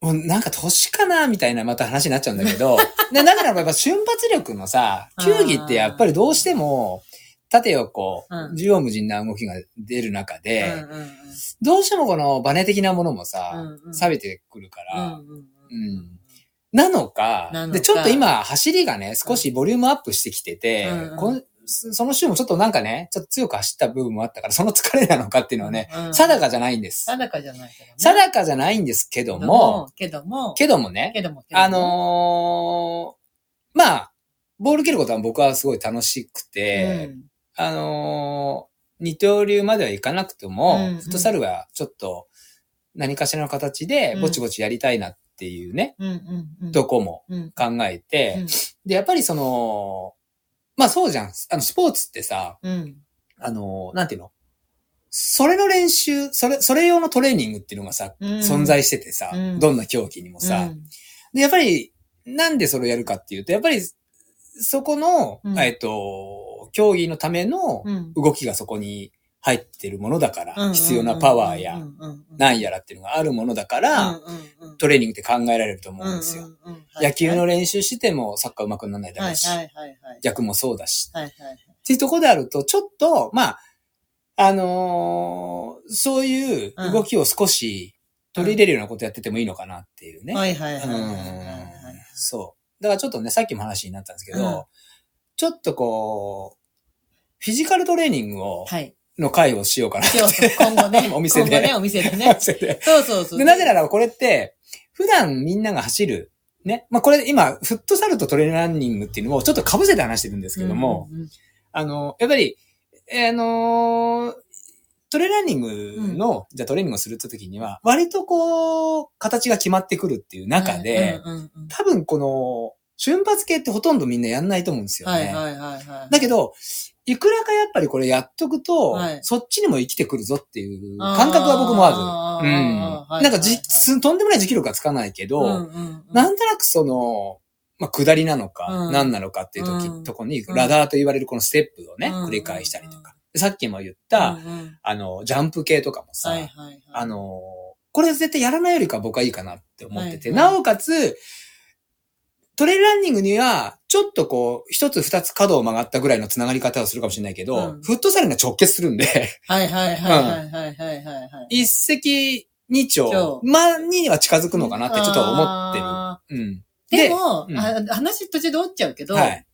もうなんか年かなみたいなまた話になっちゃうんだけど、でだからやっぱ瞬発力のさ、球技ってやっぱりどうしても、縦横、うん。縦横無尽な動きが出る中で、うんうんうん。どうしてもこのバネ的なものもさ、うんうん。錆びてくるから、うんうんうん。うん。なのかなのか。で、ちょっと今、走りがね、少しボリュームアップしてきてて、そその週もちょっとなんかね、ちょっと強く走った部分もあったから、その疲れなのかっていうのはね、うん定かじゃないんです。定かじゃないね。定かじゃないんですけども、けども、けどもね、けども、けども。あ、のーまあ、ボール蹴ることは僕はすごい楽しくて、うんあのー二刀流まではいかなくても、うんうん。フットサルはちょっと何かしらの形でぼちぼちやりたいなっていうね、うんうんうん。とこもうん。考えて、うん。で、やっぱりその、まあそうじゃん。あの、スポーツってさ、うん。あの、なんていうの？それの練習、それ、それ用のトレーニングっていうのがさ、うん。存在しててさ、うん。どんな競技にもさ、うん。で、やっぱり、なんでそれをやるかっていうと、やっぱり、そこの、うん。えっと、競技のためのうん動きがそこに入ってるものだから、うん必要なパワーや、なんやらっていうのがあるものだから、トレーニングって考えられると思うんですよ。野球の練習してもサッカー上手くならないだろうし。逆もそうだし。っていうところであると、ちょっと、まあ、あのーそういう動きを少し取り入れるようなことやっててもいいのかなっていうね。はいはいはい。そう。だからちょっとね、さっきも話になったんですけど、うんちょっとこう、フィジカルトレーニングを、はい。の会をしようかな。そうそう今後ね。お店で今後ね、お店でね。でそうそうそう。で、なぜならこれって、普段みんなが走る、ね。まあ、これ今、フットサルとトレーランニングっていうのをちょっと被せて話してるんですけども、うんうんうん、あの、やっぱり、えーあのートレーランニングの、じゃあトレーニングをするって時には、割とこう、形が決まってくるっていう中で、うんうんうんうん多分この、瞬発系ってほとんどみんなやんないと思うんですよね。はいはいはいはい。だけど、いくらかやっぱりこれやっとくと、はい。そっちにも生きてくるぞっていう感覚は僕もある。うん。はいなんかじ、とんでもない持久力はつかないけど、うんうんうん。なんとなくその、まあ、下りなのか、うん。何なのかっていう時、うんとこに、うん。ラダーと言われるこのステップをね、うん。繰り返したりとか。でさっきも言った、あの、ジャンプ系とかもさ。あの、これ絶対やらないよりかは僕はいいかなって思ってて、はいはい。なおかつ、トレイルランニングには、ちょっとこう、一つ二つ角を曲がったぐらいの繋がり方をするかもしれないけど、うん、フットサルが直結するんではいはいはいはいはい、一石二鳥、まあ、には近づくのかなってちょっと思ってる。うん。でも、うん、話途中で折っちゃうけど、はい、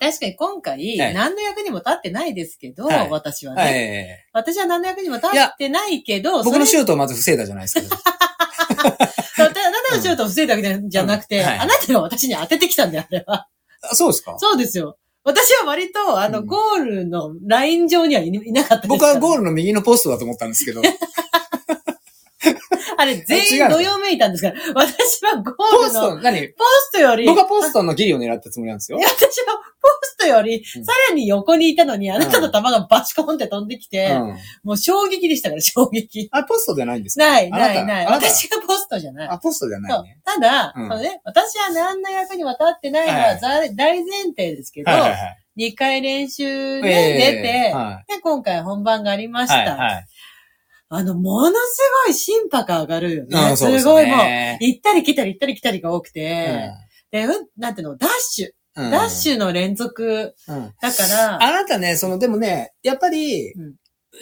確かに今回、何の役にも立ってないですけど、はい、私はね、はい、私は何の役にも立ってないけど、僕のシュートをまず防いだじゃないですか。たのシュートを防いだわけじゃなくて、うんはいあなたが私に当ててきたんだよ、あれは。あそうですか？そうですよ。私は割と、あの、うんゴールのライン上にはいいなかったです僕はゴール。ルの右のポストだと思ったんですけど、あれ、全員どよめいたんですから。私はゴポールの、スト、何？ポストより、僕はポストのギリを狙ったつもりなんですよい。や私はポストより、うんさらに横にいたのに、あなたの球がバチコンって飛んできて、うん。もう衝撃でしたから、衝撃。あ、ポストじゃないんですか？ない、あない、ない。私がポストじゃない。あ、ポストじゃないね。ただ、うんそのね、私は何の役にも立ってないのははいざ大前提ですけど、はいはいはい。2回練習でええ出て、はで、今回本番がありまい。した。はいはい。あの、ものすごい心拍上がるよね。うんそうですごいもう、ね行ったり来たり行ったり来たりが多くて、うで、うんなんていうの、ダッシュ、んダッシュの連続うんだから、あなたね、その、でもね、やっぱりうん、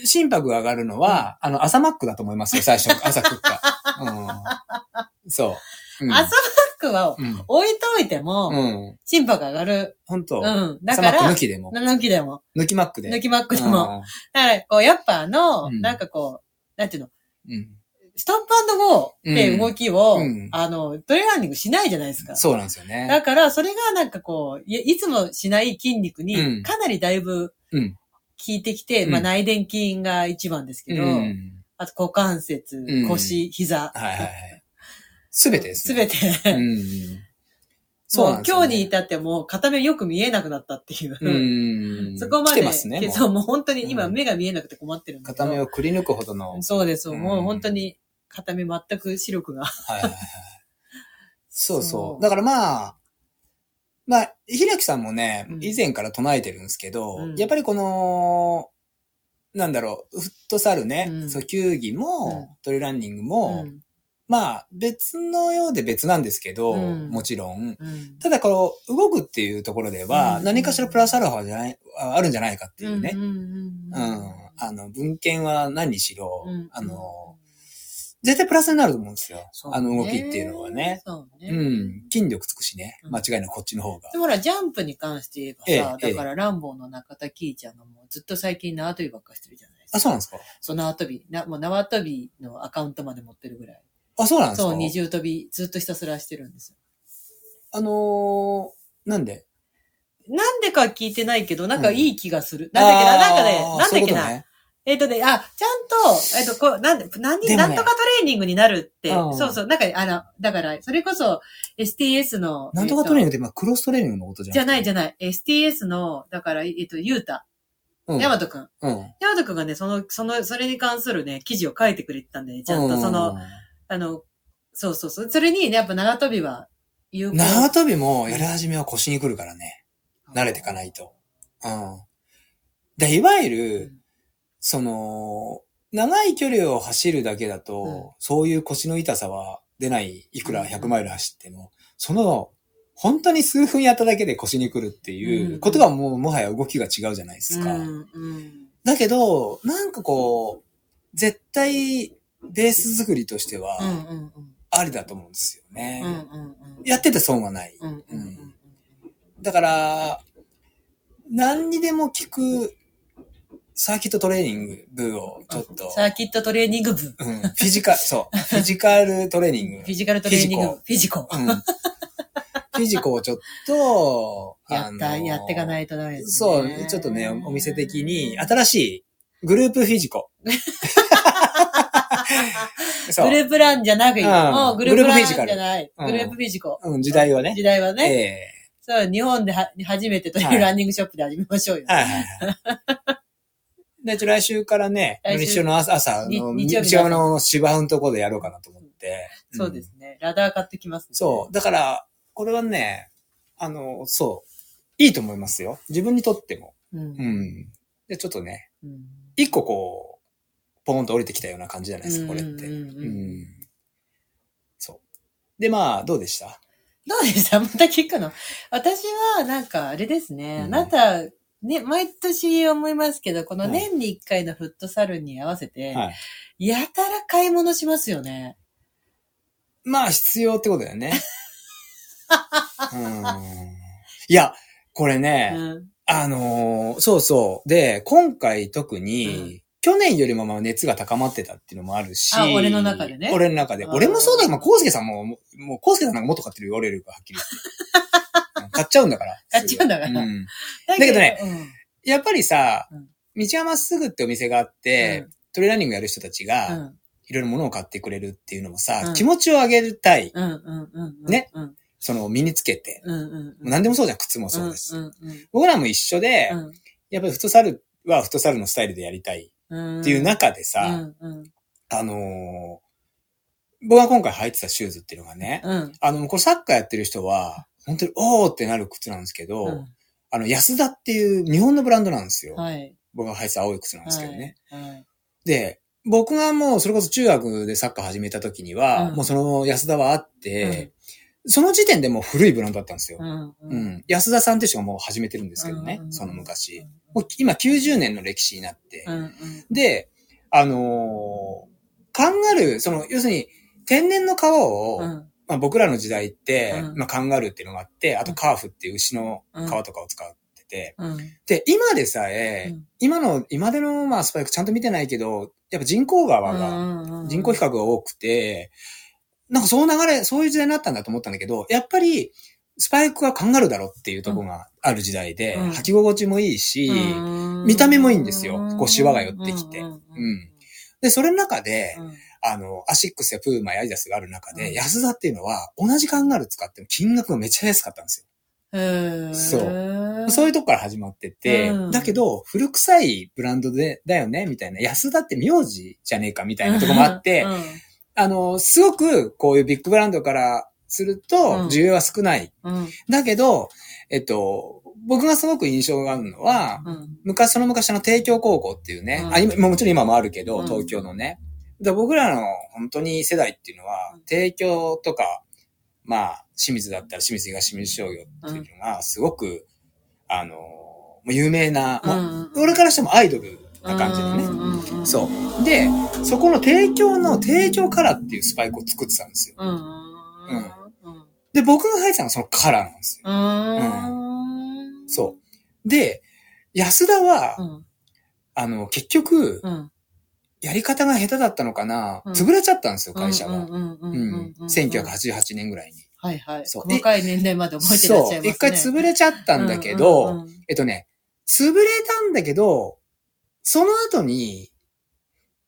心拍が上がるのは、あの、朝マックだと思いますよ、最初、朝食った。うん。そう。うん朝マックはうん。置いといても、うん。心拍上がる。本当うん。だから、ク抜きでも。抜きでも、抜きマックで。抜きマックでうんも。だから、こう、やっぱあの、うんなんかこう、なんていうの、うん。ストップゴーって動きを、うんあの、トレーランニングしないじゃないですか。そうなんですよね。だから、それがなんかこう、いいつもしない筋肉うんに、かなりだいぶうん。効いてきて、うんまあ内転筋が一番ですけど、うん。あと股関節、うん腰、膝、はいはいはい。すべてですね。すべて、うん。そうね今日に至ってもう片目よく見えなくなったっていう。うん。そこまで。来てますね。そう、もう本当に今うん目が見えなくて困ってるんだ片目をくり抜くほどの。そうです。うんもう本当に片目全く視力が。はいはいはい。そうそそうう。だからまあ、まあ、ひらきさんもねう、ん以前から唱えてるんですけど、うんやっぱりこの、なんだろう、フットサルね、うんそう、球技も、うんトレランニングも、うんまあ、別のようで別なんですけど、うんもちろん。うんただ、この、動くっていうところでは、うん何かしらプラスアルファじゃない、ああるんじゃないかっていうね。うんあの、文献は何にしろ、うんあの、絶対プラスになると思うんですよ。あの動きっていうのはね。そうね。うん。筋力つくしね。うん間違いなくこっちの方が。でもほら、ジャンプに関して言えばさ、ええだから、ランボーの中田キーちゃんがもうずっと最近縄跳びばっかしてるじゃないですか。あ、そうなんですかそう、縄跳び。なもう縄跳びのアカウントまで持ってるぐらい。あ、そうなんですか？そう、二重跳び、ずっとひたすらしてるんですよ。あのー、なんで？なんでか聞いてないけど、なんかいい気がする。なんだっけな、なんかね、あーなんだっけな？そういうねえっ、とね、あ、ちゃんと、えっ、と、こう、なんで、なんねなんとかトレーニングになるって、うんそうそう、なんか、あの、だから、それこそ、STS の、なんとかトレーニンググって今クロストレーニングのことじゃじゃないじゃゃない。STS の、だから、えっ、と、ゆうた、うん。ヤマトくん。うん。ヤマトくんがね、その、その、それに関するね、記事を書いてくれてたんでね、ちゃんとその、あの、そうそうそう。それにね、やっぱ長飛びは、有効。縄跳びもやり始めは腰に来るからね。慣れていかないと。うん。で、いわゆる、その、長い距離を走るだけだと、うんそういう腰の痛さは出ない、いくら100マイル走っても、その、本当に数分やっただけで腰に来るっていうことがもうもはや動きが違うじゃないですか。うん、うん。だけど、なんかこう、絶対、ベース作りとしては。ありだと思うんですよね。やってて損はない。だから、何にでも効くサーキットトレーニングをちょっと、サーキットトレーニング部。フうん、フィジカル、そう、フィジカルトレーニング。ィジカルトレーニング部。フィジコ。うん。フィジコをちょっと、やった、やっていかないとダメですね。そう、ちょっとね、お店的に、新しいグループフィジコ。グループランじゃなく、うグループランじゃない。うんグループフィジコ。うん、時代はね。時代はね。えそう、日本では初めてといはいうランニングショップで始めましょうよ。えはいはいはい。で、ちょ来週からね、日曜の朝、朝にの、日曜日の芝生のところでやろうかなと思って。そうですね。ラダー買ってきますね。そう。だから、これはね、あの、そう。いいと思いますよ。自分にとっても。う。うんん。で、ちょっとね、うん。一個こう、ポーンと降りてきたような感じじゃないですか、これって。そう。で、まあ、どうでした？どうでした？また聞くの？私は、なんか、あれですね。うんあなた、ね、毎年思いますけど、このはい年に一回のフットサルに合わせて、はい。やたら買い物しますよね。まあ、必要ってことだよね。うん。いや、これうね、ん。あのーそうそう。で、今回特に、うん去年よりもまあ熱が高まってたっていうのもあるし。あ俺の中でね俺の中で。俺もそうだけど、まあ、コウスケさんも、もう、コウスケさんなんかもっと買ってるよ、俺よりかはっきり言って。買っちゃうんだから。買っちゃうんだからうんだけどねうんやっぱりさうん、道はまっすぐってお店があって、トレーランニングやる人たちうが、ん。いろいろ物を買ってくれるっていうのもさ、うん気持ちを上げたい。うん。うん。うん。うん。ねうん。その、身につけて。うん。うん。何でもそうじゃん、靴もそうだし。うん。うん。僕らも一緒で、うん。やっぱりフットサルはフットサルのスタイルでやりたいうん。っていう中でうさ、ん。うん。あのー僕が今回履いてたシューズっていうのがね、うん。あの、これサッカーやってる人は、本当におーってなる靴なんですけど、うん。あの、安田っていう日本のブランドなんですよ。はい。僕が履いてた青い靴なんですけどね。はい。で、僕がもうそれこそ中学でサッカー始めた時には、うんもうその安田はあって、その時点でもう古いブランドだったんですよ。うん。うん。安田さんって人がもう始めてるんですけどね、うんその昔。もう今90年の歴史になって。うん。うん。で、あのーカンガルー、その、要するに、天然の皮を、うん。まあ、僕らの時代って、うんまあ、カンガルーっていうのがあって、あとカーフっていう牛の皮とかを使ってて、うん。で、今でさえ、うん今の、今での、まあ、スパイクちゃんと見てないけど、やっぱ人口側が、うん人口比較が多くて、なんかそう流れ、そういう時代になったんだと思ったんだけど、やっぱり、スパイクはカンガルーだろっていうところがある時代で、うん。履き心地もいいし、うん。見た目もいいんですよ。こうシワが寄ってきて。うん。うん。で、それの中で、うん。あの、アシックスやプーマやアディダスがある中で、うん。安田っていうのは、同じカンガルー使っても金額がめっちゃ安かったんですへー。そう。よ。そういうとこから始まってて、うん。だけど、古臭いブランドで、だよね、みたいな。安田って名字じゃねえか、みたいなとこもあって、うんあの、すごく、こういうビッグブランドからすると、うん需要は少ない。うん。だけど、えっと、僕がすごく印象があるのは、うん。昔、その昔の帝京高校っていうね、うんあ今もちろん今もあるけど、うん東京のね。だから僕らの本当に世代っていうのはうん、帝京とか、まあ、清水だったら清水東清水商業っていうのが、すごく、あの、有名な、まあうん俺からしてもアイドルな感じでね。ねそう。で、そこの帝京の帝京カラーっていうスパイクを作ってたんですよ。うん。で、僕が履いてたのはそのカラーなんですよ。うん。そう。で、安田は、うん。あの、結局、うん。やり方が下手だったのかな、うん潰れちゃったんですよ、会社が。うん。うん。うん。1988年ぐらいに。はいはい。そう細かい年齢まで覚えてらっしゃいますね。そう。一回潰れちゃったんだけど、えっとね、潰れたんだけど、その後に、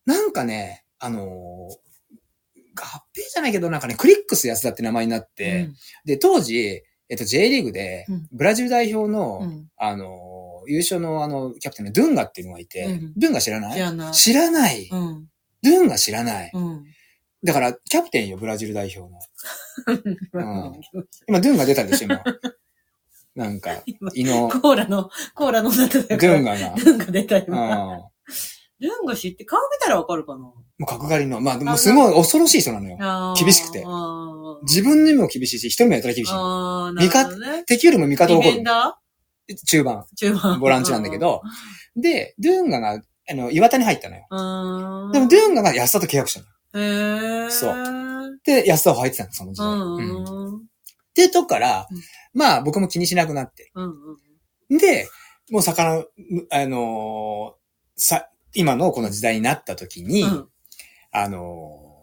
なんかね、あのー合併じゃないけど、なんかね、クリックス安田って名前になって、で、当時、えっと、J リーグでうん、ブラジル代表の、うんうんあのー優勝のあの、キャプテンのドゥンガっていうのがいて、うんドゥンガ知らない？知らない、うん。ドゥンガ知らない。うん。だから、キャプテンよ、ブラジル代表の。うん今、ドゥンガ出たんでしょ、今。なんか、今胃の、コーラの、コーラ飲んだド。ゥンガが。ルンが出たうん。今。もルンが知って、顔見たらわかるかな？う角刈りの。まあ、でもすごい恐ろしい人なのよ。厳しくて自分にも厳しいし、人にもやったら厳しい。あー、なるほどね。敵よりも味方を怒る。中盤。ー？中盤。ボランチなんだけど。で、ドゥンガが、あの、岩田に入ったのよ。うん。でも、ドゥンガが安田と契約したのよ。へー。そうで、安田を入ってたの、その時う代。んうんうん。ってとこからうん、まあ、僕も気にしなくなって。うんうん。で、もう魚、あのーさ、今のこの時代になった時に、うんあのー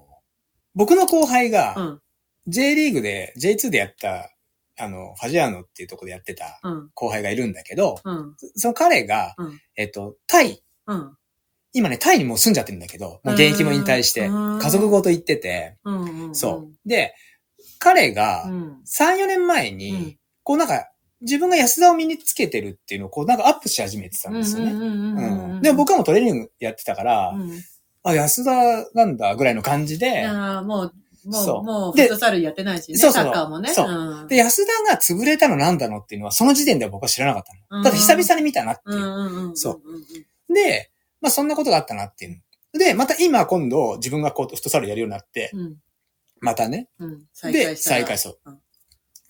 僕の後輩が、うん。J リーグで、J2 でやった、あの、ファジアーノっていうところでやってたうん。後輩がいるんだけど、うん。その彼が、うんえっと、タイ、うん。今ね、タイにもう住んじゃってるんだけど、もう現役も引退して、うん家族ごと行ってて。そう。で、彼がう、ん。3、4年前うにん、こうなんか、自分が安田を身につけてるっていうのを、こうなんかアップし始めてたんですよね。うんでも僕はもうトレーニングやってたから、うん。あ、安田なんだぐらいの感じで、ああ、もう、も、うもう、フットサルやってないしね、そうそうサッカーもね。そうで、安田が潰れたのなんだのっていうのは、その時点では僕は知らなかったうん。ただ久々に見たなっていう。そう。で、まあそんなことがあったなっていう。で、また今今度自分がこうフットサルやるようになって、うん。またね。うん。再、開。再開そううん。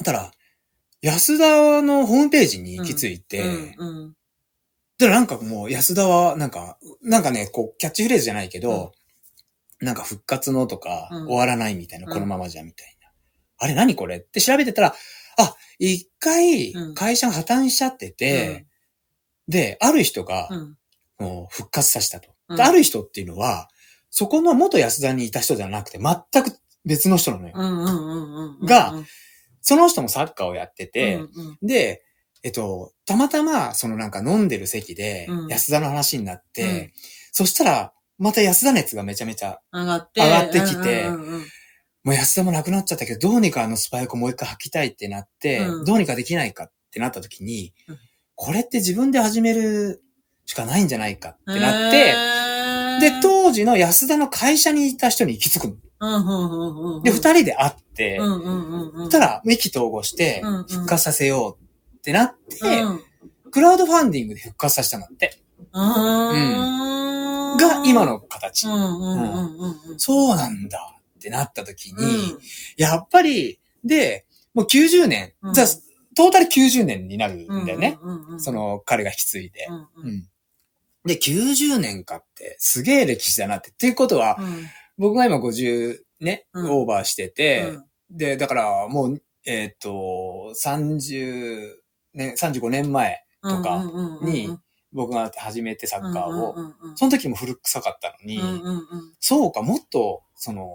たら、安田のホームページに行き着いて、うんうん。で、なんかもう安田はなんか、なんかね、こう、キャッチフレーズじゃないけど、なんか復活のとか、うん終わらないみたいな、うんこのままじゃみたいな。あれ何これって調べてたら、あ、一回うん会社が破綻しちゃってて、で、ある人がう、ん。もう復活させたと。ある人っていうのは、そこの元安田にいた人じゃなくて、全く別の人なのよ。うんうんうんうん。がうん、その人もサッカーをやってて、うんうん。で、えっと、たまたま、そのなんか飲んでる席でうん、安田の話になって、うん。そしたら、また安田熱がめちゃめちゃ、上がって。上がってきてうんうんうん。もう安田もなくなっちゃったけど、どうにかあのスパイクをもう一回履きたいってなって、うん。どうにかできないかってなった時に、うん。これって自分で始めるしかないんじゃないかってなって、で、当時の安田の会社にいた人に行き着くで、二人で会って。そしたら、意気投合して、復活させようってなって、うん、クラウドファンディングで復活させたんだって。うん。が、今。の形。そうなんだってなった時に、うんやっぱり、で、もう90年、うんじゃあ、トータル90年になるんだよね。その、彼が引き継いで。で、90年かって、すげえ歴史だなって。っていうことは、うん僕が今50ね、うん。オーバーしてて、うん。で、だからもう、えっ、と、30年、35年前とかに僕が始めてサッカーを、その時も古臭かったのに、そうか、もっと、その、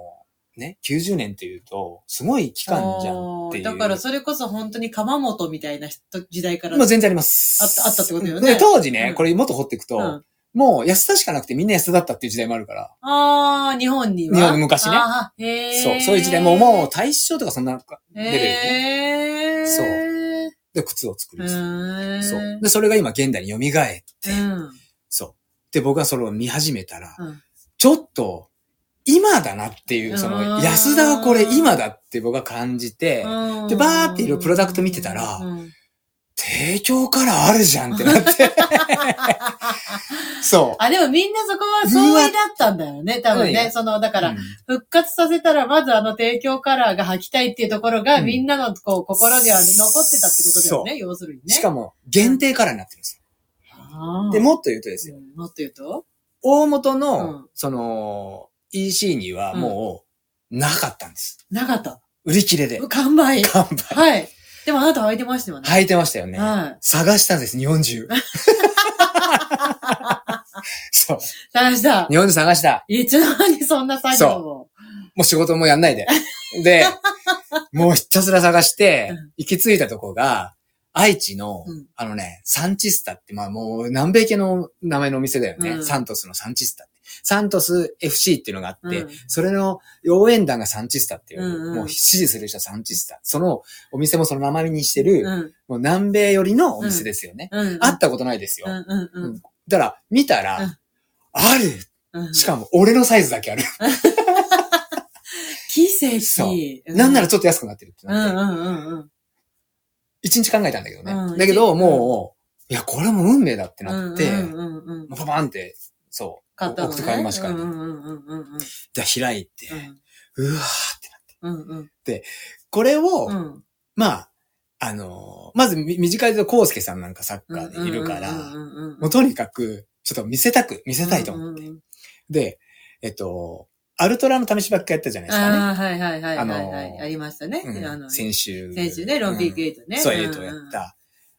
ね、90年っていうと、すごい期間じゃんっていう。だからそれこそ本当に鎌本みたいな人時代から。まあ全然あります。あったあったってことよね。で、当時ね、うん。これもっと掘っていくと、うんもう安田しかなくてみんな安田だったっていう時代もあるから。ああ、日本には？日本の昔ねそう、そういう時代ももう大正とかそんなレベルでね。そうで、靴を作るそう。で、それが今現代に蘇って、うん。そう。で、僕がそれを見始めたら、うんちょっと、今だなっていう、そうんの、安田はこれ今だって僕は感じて、うんでバーっていろいろプロダクト見てたらうん提供からあるじゃんってなって。そう。あ、でもみんなそこは相違だったんだよね、多分うんね。その、だから、うん復活させたら、まずあの提供カラーが履きたいっていうところが、うんみんなのこう心には残ってたってことだよね、要するにね。しかも、限定カラーになってるんですよ。で、もっと言うとですよ。うんもっと言うと？大元の、うんその、EC にはもう、なかったんです。なかった？売り切れで。完売。完売。はい。でもあなた履いてましたよね。履いてましたよね。はい。探したんです、日本中。そう。探した。日本中探した。いつの間にそんな作業を。もう仕事もやんないで。で、もうひたすら探してうん、行き着いたとこが、愛知の、うんあのね、サンチスタって、まあもう南米系の名前のお店だよね。うんサントスのサンチスタって。サントス FC っていうのがあって、うんそれの応援団がサンチスタっていう、うんうんもう支持する人はサンチスタ。そのお店もその名前にしてる、うん。もう南米寄りのお店ですよね。うん。会ったことないですよ。うんうんうん。だから、見たら、うんあるうん。しかも、俺のサイズだけある。奇跡。そうなんならちょっと安くなってるってうんなって。うんうんうん。一日考えたんだけどね。うんだけど、一もう、いや、これも運命だってなって、うんうんうんうん。パパンって、そう、買ったのね。送って帰りましたから、うんうんうんうんうん。じゃあ開いて、うわーってなって。うんうんこれを、うん。まあ、あのーまずみ短いと、コウスケさんなんかサッカーでいるから、もうとにかく、ちょっと見せたく、見せたいと思って。で、えっと、アルトラの試しばっかやったじゃないですかね。ああ、はいはいはいはいあのはい。ありましたね。うん先週。先週ね、ロンピークうんエイトね。そう、エイトをやった。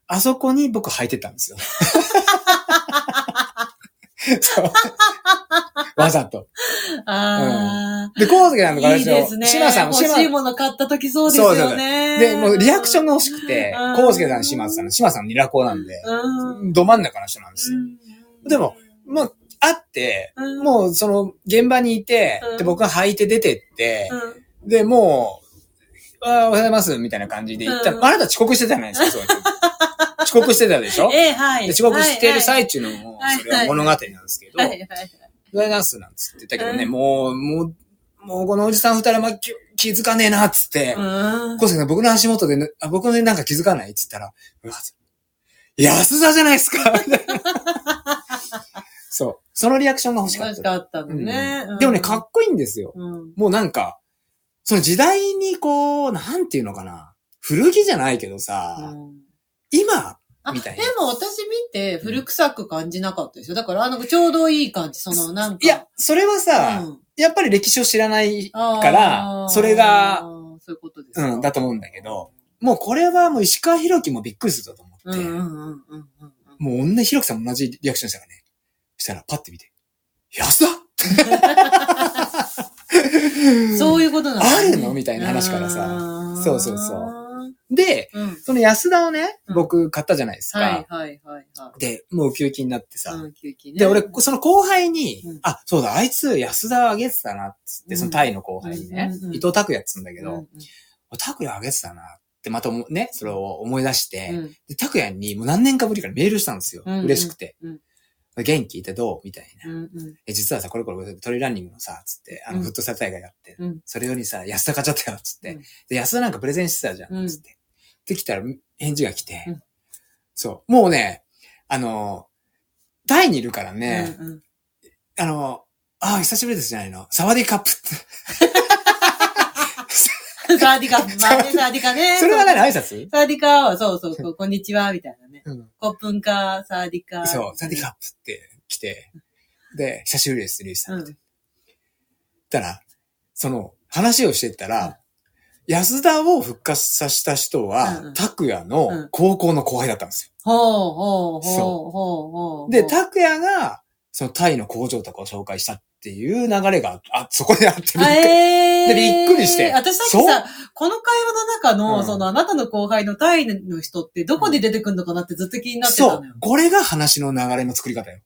あそこに僕履いてたんですよ。そう。わざと。あで、コウスケさんとかあ、いいですね。島さん、欲しいもの買った時そうですよね。で、もうリアクションが欲しくてうん、コウスケさん、島さん、島さんニラコなんで、うん、ど真ん中の人なんですよ。うん。でも、もう、会って、うん。もう、その、現場にいてうん、で、僕が履いて出てって、うん。で、もう、ああ、おはようございます、みたいな感じで言ったうん。あなた遅刻してたじゃないですか、そうやって遅刻してたでしょ？ええ、はい。で遅刻してるはい最中のそれは物語なんですけど、はいおはいはい。うございます、なんつって言ったけどね、うんもう、もう、もうこのおじさん二人はま気気づかねえな、つって、うんコウスケさん僕の足元でね、あ、僕のなんか気づかないっつったら、うわ安田じゃないですか そう。そのリアクションが欲しかった。欲しかったのね。うんでもね、かっこいいんですよ。うんもうなんか、その時代にこう、なんていうのかな。古着じゃないけどさ、うん今、みたいな。も私見て古臭く感じなかったですよ。だから、あの、ちょうどいい感じ。その、なんか。いや、それはさ、うん。やっぱり歴史を知らないから、それが、そういうことですうん、だと思うんだけど、もうこれはもう石川博樹もびっくりすると思って。もう女博樹さんも同じリアクションしたからね。そしたらパッて見て、安田 そういうことなの あるのみたいな話からささ。そうそうそうで、う。うん。その安田をね、うん僕買ったじゃないですか。はいはいはいはい。で、もうウキウキになってさ。うん、休憩ね。で、俺、その後輩に、うんあ、そうだ、あいつ安田あげてたな、っつって、うんそのタイの後輩にね、伊藤拓也っつうんだけど、うんうん拓也あげてたなって、またもね、それを思い出して、うんで、拓也にもう何年かぶりからメールしたんですよ。うんうん嬉しくて。うん元気ってどう？みたいな。うんうんえ、実はさ、これこれトレーランニングのさ、つって、あの、うんフットサル大会やって、うんそれ用にさ、安田買っちゃったよ、つって。うんで、安田なんかプレゼンしてたじゃん、うんつって。できたら、返事が来て、うんそう。もうね、あの、タイにいるからね、うんうんあの、ああ、久しぶりですじゃないの。サワディーカップって。サワディカ、まあね、サワディカね。それは何？挨拶？サワディカは、そうそうそう、こんにちは、みたいなね。うん。コップンカ、サワディカ。そう、サワディーカップって来て、で、久しぶりです、リュウジさん。うんたら、その、話をしてったら、安田を復活させた人うんはうん、拓也うんの高校の後輩だったんですほうほうほうそうほうほよ。う。で、拓也が、そのタイの工場とかを紹介したっていう流れが、あ、そこであってびっくり。えーでびっくりして私さっきそうさ、この会話の中の、うんそのあなたの後輩のタイの人ってどこで出てくるのかなってずっと気になってそうたのよ。。これが話の流れの作り方よ。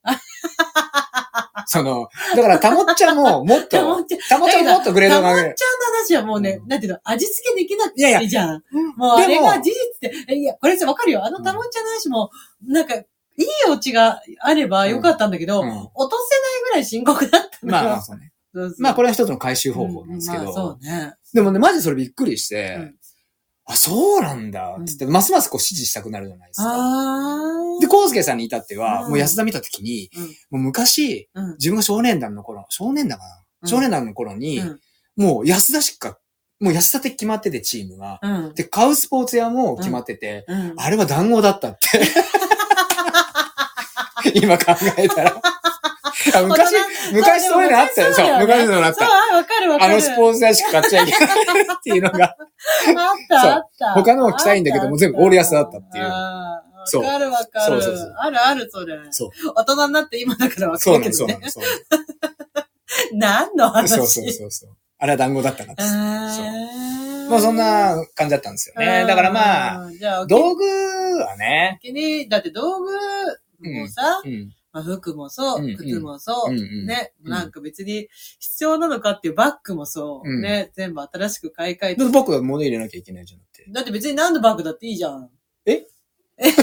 その、だから、たもっちゃんも、もっと、たもっちゃんたもっとグレードたまっちゃんのが上げる。話はもうね、うんなんていうの、味付けできなくいやいやてじゃん。もうあれが事実で、えいや、これさ、わかるよ。あのたもっちゃんの話も、なんか、いいオチがあればよかったんだけど、うん落とせないぐらい深刻だったのよ。まあまあ、そうね。そうそうまあ、これは一つの回収方法なんですけど。うまあそうね。でもね、マジそれびっくりして、うんあ、そうなんだ、つって、ますますこう支持したくなるじゃないですか。で、コウスケさんに至っては、うんもう安田見たときに、うんもう昔、うん自分が少年団の頃、少年団かな、うん少年団の頃に、うんもう安田しか、もう安田って決まってて、チームが。うん。で、買うスポーツ屋も決まってて、うん。あれは談合だったって。今考えたら。あ昔、昔そういうのあったよ。そう、昔そういうのあっそう、た。わかるわかる。あのスポーツ屋しか買っちゃいけないっていうのが、あったあった。他のも着たいんだけども全部オール安だったっていうわかるわかる。そうそうそうあるある、それ。そう大人になって今だからわかるけどねそうなの、。そう 何の話なの。そうそうそうそう。あれは団子だったなって。そうあまあそんな感じだったんですよね。だからまあ、道具はね、気に、だって道具もさ、うん。まあ、服もそうう、ん靴もそう、うんうんね、うんなんか別に必要なのかっていうバッグもそう、うん。ね、全部新しく買い替えて。だって僕は物入れなきゃいけないじゃなくて。だって別に何のバッグだっていいじゃん。え？え？え？っ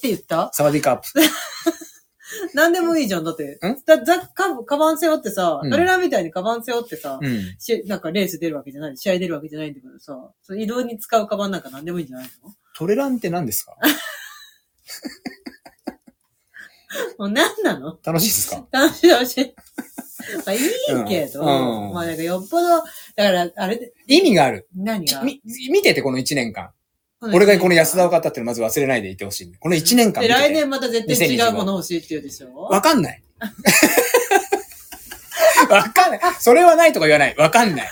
て言った？サワディーカップ。何でもいいじゃん。だって。ん？だ、ざ、か、カバン背負ってさ、うん。彼らみたいにカバン背負ってさ、うん。しなんかレース出るわけじゃない、試合出るわけじゃないんだからさ、その移動に使うカバンなんか何でもいいんじゃないの？トレランって何ですか？もう何なの？楽しいですか？楽しい楽しい。まあいいけど、うんうんまあなんかよっぽど、だから、あれで、意味がある。何が？み、見てて、この1年間。俺がこの安田を買ったっていうのまず忘れないでいてほしい。この1年間で、見てて。来年また絶対違うもの欲しいって言うでしょ？わかんない。わかんない。それはないとか言わない。わかんない。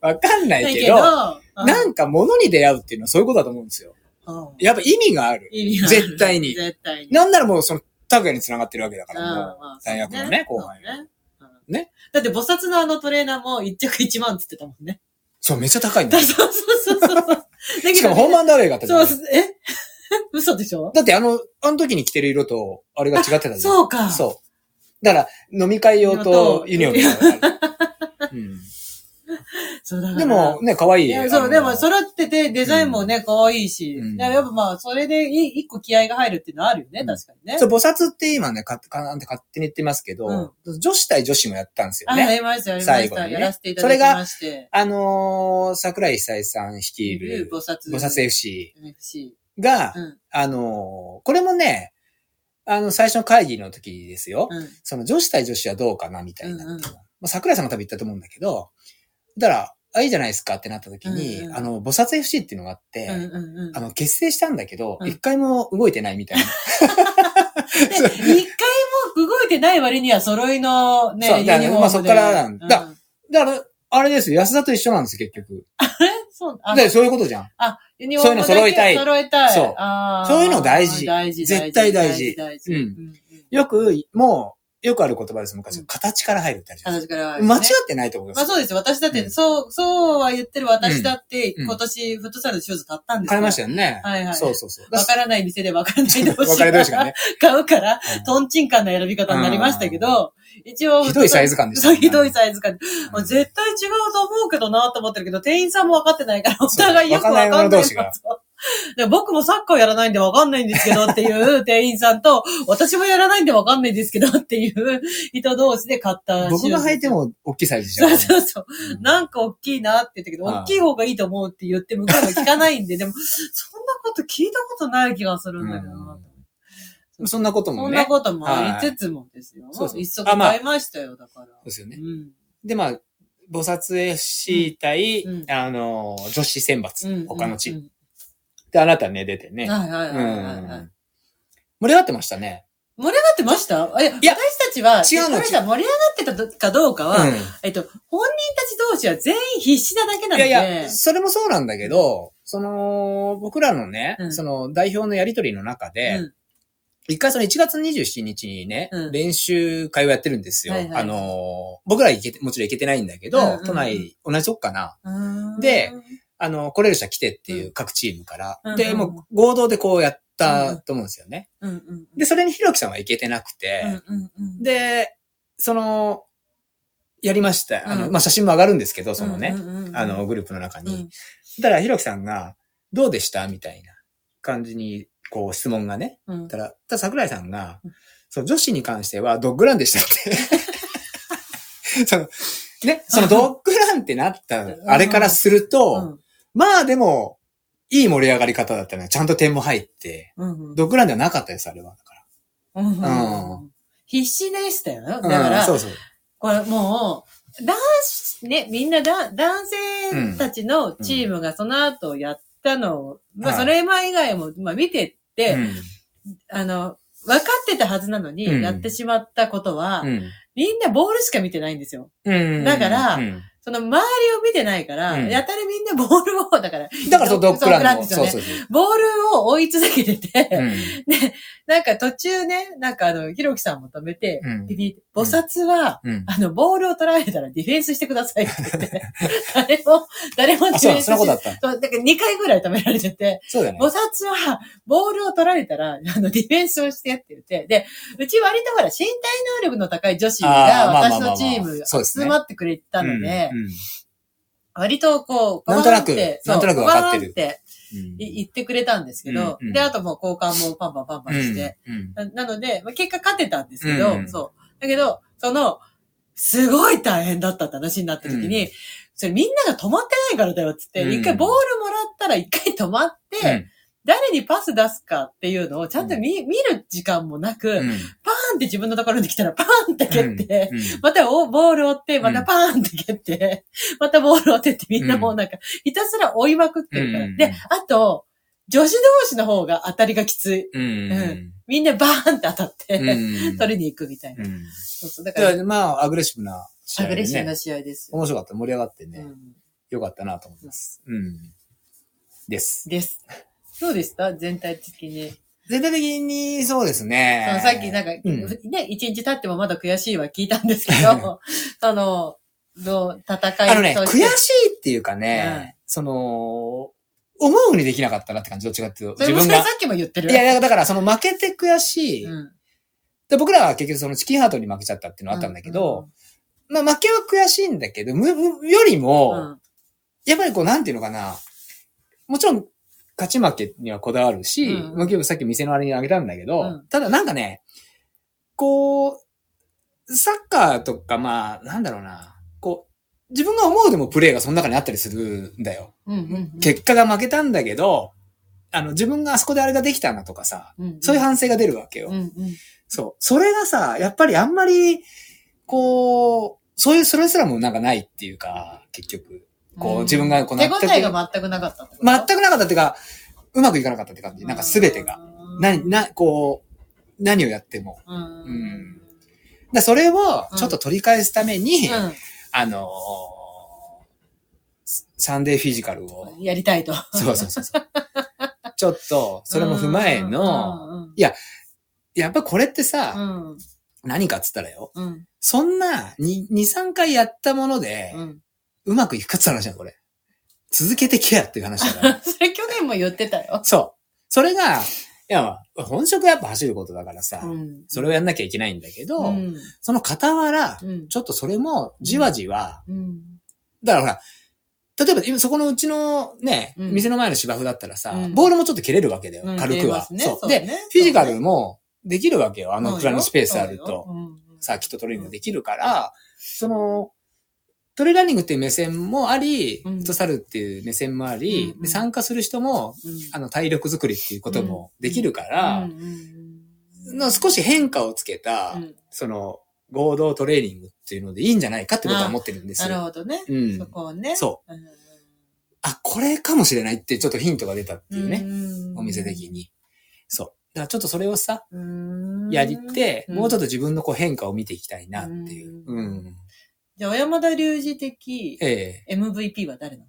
わかんないけど、うんなんか物に出会うっていうのはそういうことだと思うんですよ。うんやっぱ意味がある。意味がある絶対に絶対に。なんならもうその、拓也に繋がってるわけだかうんら、もう、まあ大学のね、後輩ねうんねだって、菩薩のあのトレーナーも一着1万って言ってたもんね。そう、めっちゃ高いんだ。そうそうそうそう。しかもホームアンダーウェイがあった。そうんえ？嘘でしょ？だってあの、あの時に着てる色と、あれが違ってたじゃん。そうか。そう。だから、飲み会用とユニオンがある。うん そうだ。でも、ね、可愛い。いや、そう、でも、揃ってて、デザインもね、可愛いし。うんやっぱまあ、それでい一個気合が入るっていうのはあるよね、うん確かにね。そう、菩薩って今ね、か、かなんて勝手に言ってますけど、女子対女子もやったんですよあ、やね。りました、やりました。最後にねやらせていただきまして。あのー、桜井久恵さん率いる、菩薩。菩薩 FC FC。が、うん。あのー、これもね、あの、最初の会議の時ですよ。うん。その女子対女子はどうかなみたいな桜井さんが多分言ったと思うんだけど、だから、あ、いいじゃないですかってなった時に、うんうんあの、菩薩 FC っていうのがあって、うんうんうん。あの、結成したんだけど、うん一、回も動いてないみたいな。で、一回も動いてない割には揃いのね、そうだかまあそっからなんだうんだから、あれですよ、安田と一緒なんですよ、結局。えそう、あ、で、そういうことじゃん。あ、ユニフォームだけそういうの揃いたい揃えたい。そうそういうの大事大事。絶対大事大事。うんうん。よく、もう、よくある言葉です、昔。うん形から入るってあるじゃない形からはねですか。間違ってないと思います。まあそうですよ。私だって、うんそう、そうは言ってる私だって、うん今年フットサルのシューズ買ったんです買いましたよ。よね。はいはいそうそうそう。わからない店でわからない同士分かれ同士がね。買うから、うんトンチンカンな選び方になりましたけど、一応。ひどいサイズ感でしたねひどいサイズ感。うんもう絶対違うと思うけどなと思ってるけど、店員さんも分かってないから、お互いよくわかんない者同士が 僕もサッカーやらないんで分かんないんですけどっていう店員さんと、私もやらないんで分かんないんですけどっていう人同士で買った僕が履いても。も大きいサイズじゃん。そうそうそう。うんなんか大きいなって言ったけど、大きい方がいいと思うって言って向こうが聞かないんで、でも、そんなこと聞いたことない気がするんだけどな。そんなこともね。そんなこともありつつもですよ。そうそう一足買いましたよ、だから。そうですよね。うん。で、まあ、菩薩 FC 対、うんあの、女子選抜、うん他のチーム。うんで、あなたね、出てね。はいはいはいはいはい。うん盛り上がってましたね。盛り上がってました？いや、私たちは、違うの盛り上がってたかどうかは、うんえっと、本人たち同士は全員必死なだけないので。やいや、それもそうなんだけど、その、僕らのね、うんその代表のやりとりの中で、うん一回その1月27日にね、うん練習会をやってるんですよ。はいはいあの、僕ら行けて、もちろん行けてないんだけど、うんうんうん都内、同じとこかな。で、あの、来れる人は来てっていう各チームから。で、うんうんもう合同でこうやったと思うんですよね。うんうん。で、それにひろきさんは行けてなくて、うんうんうん、で、その、やりました。あの、うんまあ、写真も上がるんですけど、そのね、うんうんうんあの、、グループの中に。うんだから、ひろきさんが、どうでしたみたいな感じに、こう、質問がね。うんたら、ただ桜井さんがうん、そう、女子に関しては、ドッグランでしたって。その、ね、そのドッグランってなった、あれからすると、まあでも、いい盛り上がり方だったね。ちゃんと点も入って、うんうんドッグランではなかったです、あれは。だかうんうんうん必死でしたよ。だら。から、うんそうそう。これもう、男子、ね、みんなだ、男性たちのチームがその後やったのを、まあはいそれ前以外も、まあ見てって、うんあの、分かってたはずなのに、うんやってしまったことは、うんみんなボールしか見てないんですよ。うんだからうんその周りを見てないから、うんやたらみんなボールを、だから、だからそう、ドッグランの。そうそうそう。ボールを追い続けてて、うんで、なんか途中ね、なんかあの、ひろきさんも止めて、うん菩薩は、うん。あの、ボールを取られたらディフェンスしてくださいって言って、誰も、誰もデあ、そそんなことあしった。そう、だから2回ぐらい止められてて、そうだよね菩。薩は、ボールを取られたら、あの、ディフェンスをしてって言って、で、うち割とほら、身体能力の高い女子あが私のチーム集まってくれたので、割とこう、なんとなくなんとなく分かってるって言ってくれたんですけど、で、あともう交換もパンパンパンパンして、うん。ななので、まあ、結果勝てたんですけど、うん。そう。だけど、その、すごい大変だったって話になった時に、うん。それみんなが止まってないからだよっつって、うん。一、回ボールもらったら一回止まって、うん誰にパス出すかっていうのをちゃんと見,、見る時間もなく、うんパーンって自分のところに来たらパーンって蹴って、うんまたおボールを追って、またパーンって蹴って、またボールを追ってってみんなもうなんか、ひたすら追いまくってるから。うんで、あと、女子同士の方が当たりがきつい。うんうんみんなバーンって当たって、うん 取りに行くみたいな。うんそうそう。だから、まあ、アグレッシブな試合でねアグレッシブな。試合ですよ。面白かった。盛り上がってね。うんよかったなと思います。うん。です。です。どうでした全体的に。全体的にそうですね。そのさっきなんか、うんね、一日経ってもまだ悔しいは聞いたんですけど、その、どう、戦いあのね、と悔しいっていうかね、その、思うにできなかったなって感じ、どっちかっていうと。自分が。さっきも言ってる。いや、だからその負けて悔しい。うん、で僕らは結局そのチキンハートに負けちゃったっていうのはあったんだけど、まあ負けは悔しいんだけど、むむよりうん、も、うんやっぱりこう、なんていうのかな。もちろん、勝ち負けにはこだわるし、うんもう今日さっき店のあれにあげたんだけど、うんただなんかね、こう、サッカーとか、まあ、なんだろうな、こう、自分が思うでもプレーがその中にあったりするんだよ。うんうんうん結果が負けたんだけど、あの、自分があそこであれができたなとかさ、うんそういう反省が出るわけよ。うんうんそう。それがさ、やっぱりあんまり、こう、そういう、それすらもなんかないっていうか、結局。こう自分がこう手応えが全くなかったってこと？全くなかったっていうか、うまくいかなかったって感じ。なんかすべてが。。何、な、こう、何をやっても。うん。うんだそれをちょっと取り返すために、うあのーサンデーフィジカルを、ん。やりたいと。そうそうそうそう。ちょっと、それも踏まえの、うんうんやっぱこれってさ、うん何かっつったらよ、うんそんな2、2 3回やったものでう、まくいくかって話じゃん、これ。続けてけやっていう話だから。それ去年も言ってたよ。そう。それが、いや、まあ本職やっぱ走ることだからさ、うん。それをやんなきゃいけないんだけど、うん。その傍ら、うん。ちょっとそれもじわじわ、うん。だからほら、例えば今そこのうちのね、うん。店の前の芝生だったらさ、うん。ボールもちょっと蹴れるわけだよ、うん軽くは。ね。そう。そうね。で、フィジカルもできるわけよ。あのくらいのスペースあると、うん。サーキットトレーニングできるから、その、トレーランニングっていう目線もあり、うんフットサルっていう目線もあり、うん参加する人も、うんあの、体力作りっていうこともできるから、の少し変化をつけた、うんその、合同トレーニングっていうのでいいんじゃないかってことは思ってるんですなるよ。ほどね。うんそ。こをね。そう。うんあ、これかもしれないってちょっとヒントが出たっていうね。んお店的に。そう。だからちょっとそれをさ、うんやりって、もうちょっと。と自分のこう変化を見ていきたいなっていう。ううんん。じゃあ、小山田隆二的ええ。MVP は誰なの？